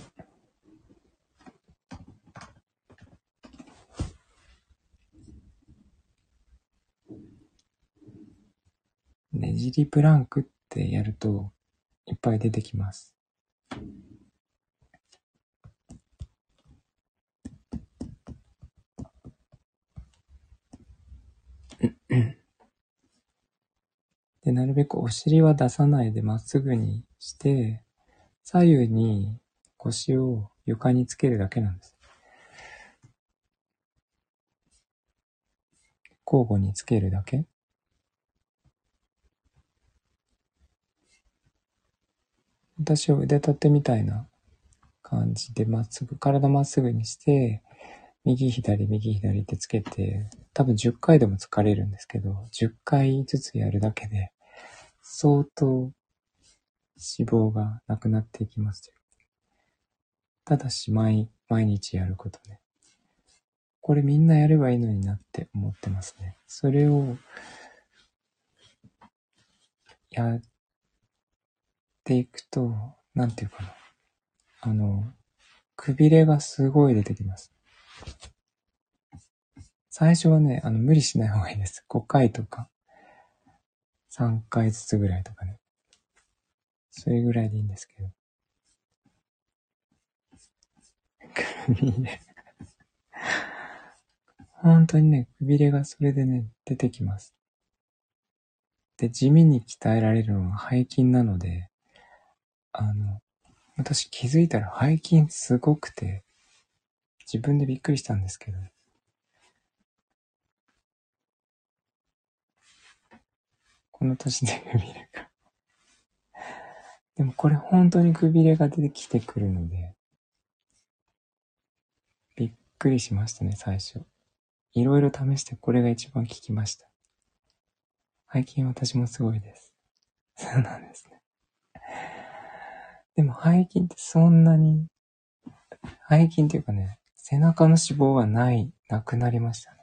ねじりプランクってやるといっぱい出てきます。で、なるべくお尻は出さないでまっすぐにして、左右に腰を床につけるだけなんです。交互につけるだけ。私は腕立てみたいな感じでまっすぐ、体まっすぐにして、右左右左ってつけて、多分10回でも疲れるんですけど、10回ずつやるだけで、相当脂肪がなくなっていきます。ただし毎、毎日やることね。これみんなやればいいのになって思ってますね。それを、やっていくと、なんていうかな。あの、くびれがすごい出てきます。最初はね、あの、無理しない方がいいです。5回とか、3回ずつぐらいとかね。それぐらいでいいんですけど。くびれ。本当にね、くびれがそれでね、出てきます。で、地味に鍛えられるのが背筋なので、あの、私気づいたら背筋すごくて、自分でびっくりしたんですけど、この年でくびれが。でもこれ本当にくびれが出てきてくるので、くりしましたね、最初。いろいろ試してこれが一番効きました。背筋私もすごいです。そうなんですね。でも背筋ってそんなに、背筋っていうかね、背中の脂肪はない、なくなりましたね。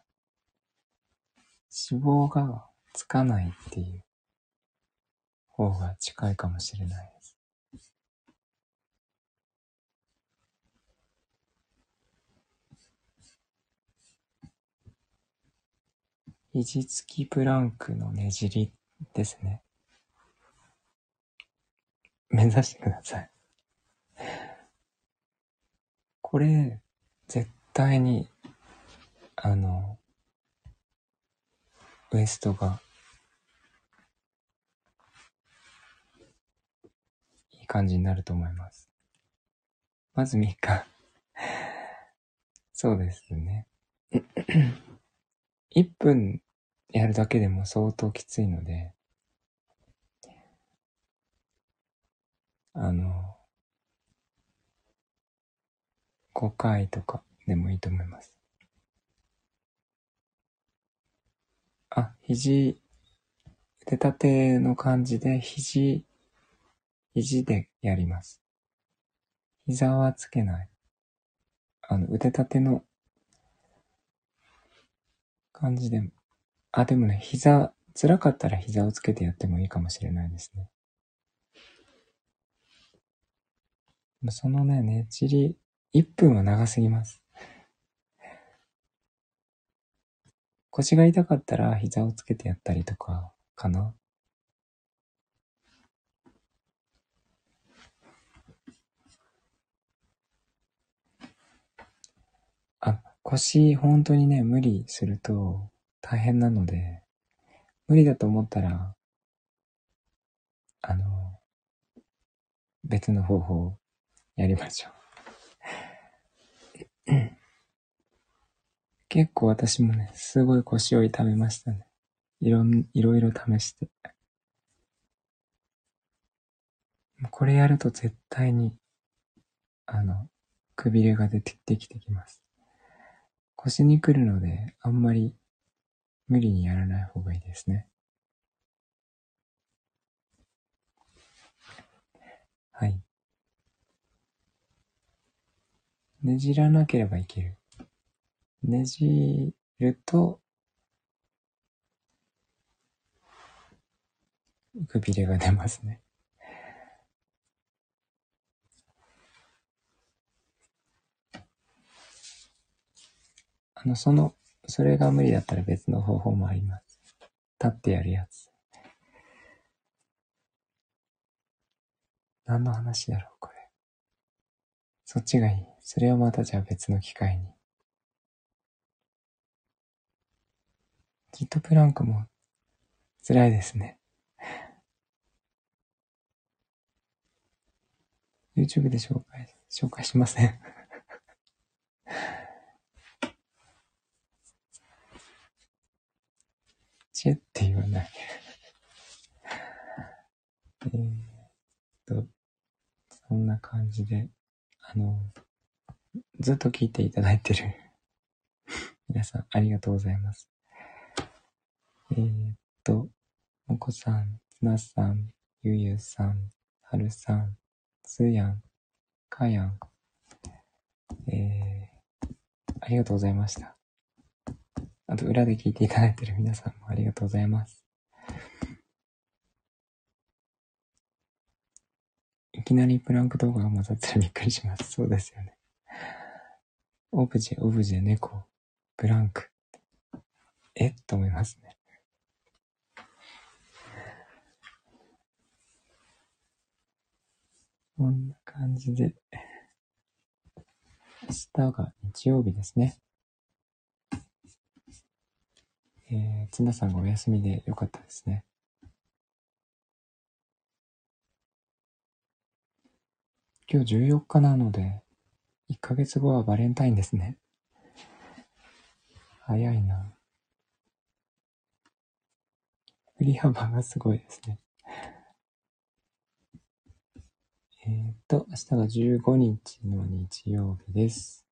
脂肪がつかないっていう方が近いかもしれないです。肘つきプランクのねじりですね。目指してください。これ、絶対に、あの、ウエストが、いい感じになると思います。まず3日。そうですね。1分やるだけでも相当きついので、あの、5回とかでもいいと思います。あ、肘、腕立ての感じで肘、肘でやります。膝はつけない。あの、腕立ての感じでも。あ、でもね、膝、辛かったら膝をつけてやってもいいかもしれないですね。そのね、ねじり、1分は長すぎます。腰が痛かったら膝をつけてやったりとか、かな。あ、腰本当にね、無理すると大変なので、無理だと思ったら、あの、別の方法をやりましょう。結構私もね、すごい腰を痛めましたね。いろん、いろいろ試して。これやると絶対に、あの、くびれが出てきてきます。腰に来るので、あんまり無理にやらない方がいいですね。はい。ねじらなければいける。ねじると、くびれが出ますね。あの、その、それが無理だったら別の方法もあります。立ってやるやつ。何の話だろう、これ。そっちがいい。それはまたじゃあ別の機会に。ジットプランクも辛いですね。YouTube で紹介、紹介しませんチェって言わない えっと、そんな感じで、あの、ずっと聞いていただいてる 皆さん、ありがとうございます。えー、っと、もこさん、つなさん、ゆゆさん、はるさん、つやん、かやん、えー、ありがとうございました。あと、裏で聞いていただいている皆さんもありがとうございます。いきなりプランク動画が混ざったらびっくりします。そうですよね。オブジェ、オブジェ、猫、ブランク。え？と思いますね。こんな感じで、明日が日曜日ですね。えー、ツナさんがお休みでよかったですね。今日14日なので、1ヶ月後はバレンタインですね。早いな。振り幅がすごいですね。えっ、と、明日が15日の日曜日です。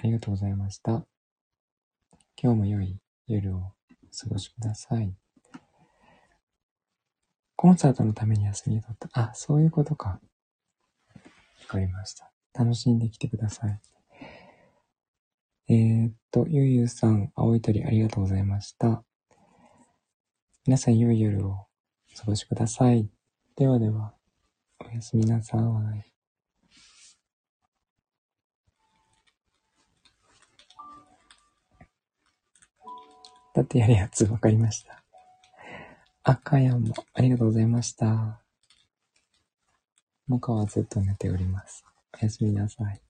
ありがとうございました。今日も良い夜をお過ごしください。コンサートのために休みを取った。あ、そういうことか。わかりました。楽しんできてください。えー、っと、ゆうゆうさん、青い鳥ありがとうございました。皆さん、良い夜をお過ごしください。ではでは、おやすみなさい。ってやるやつ、わかりました。赤やんも、ありがとうございました。もかはずっと寝ております。おやすみなさい。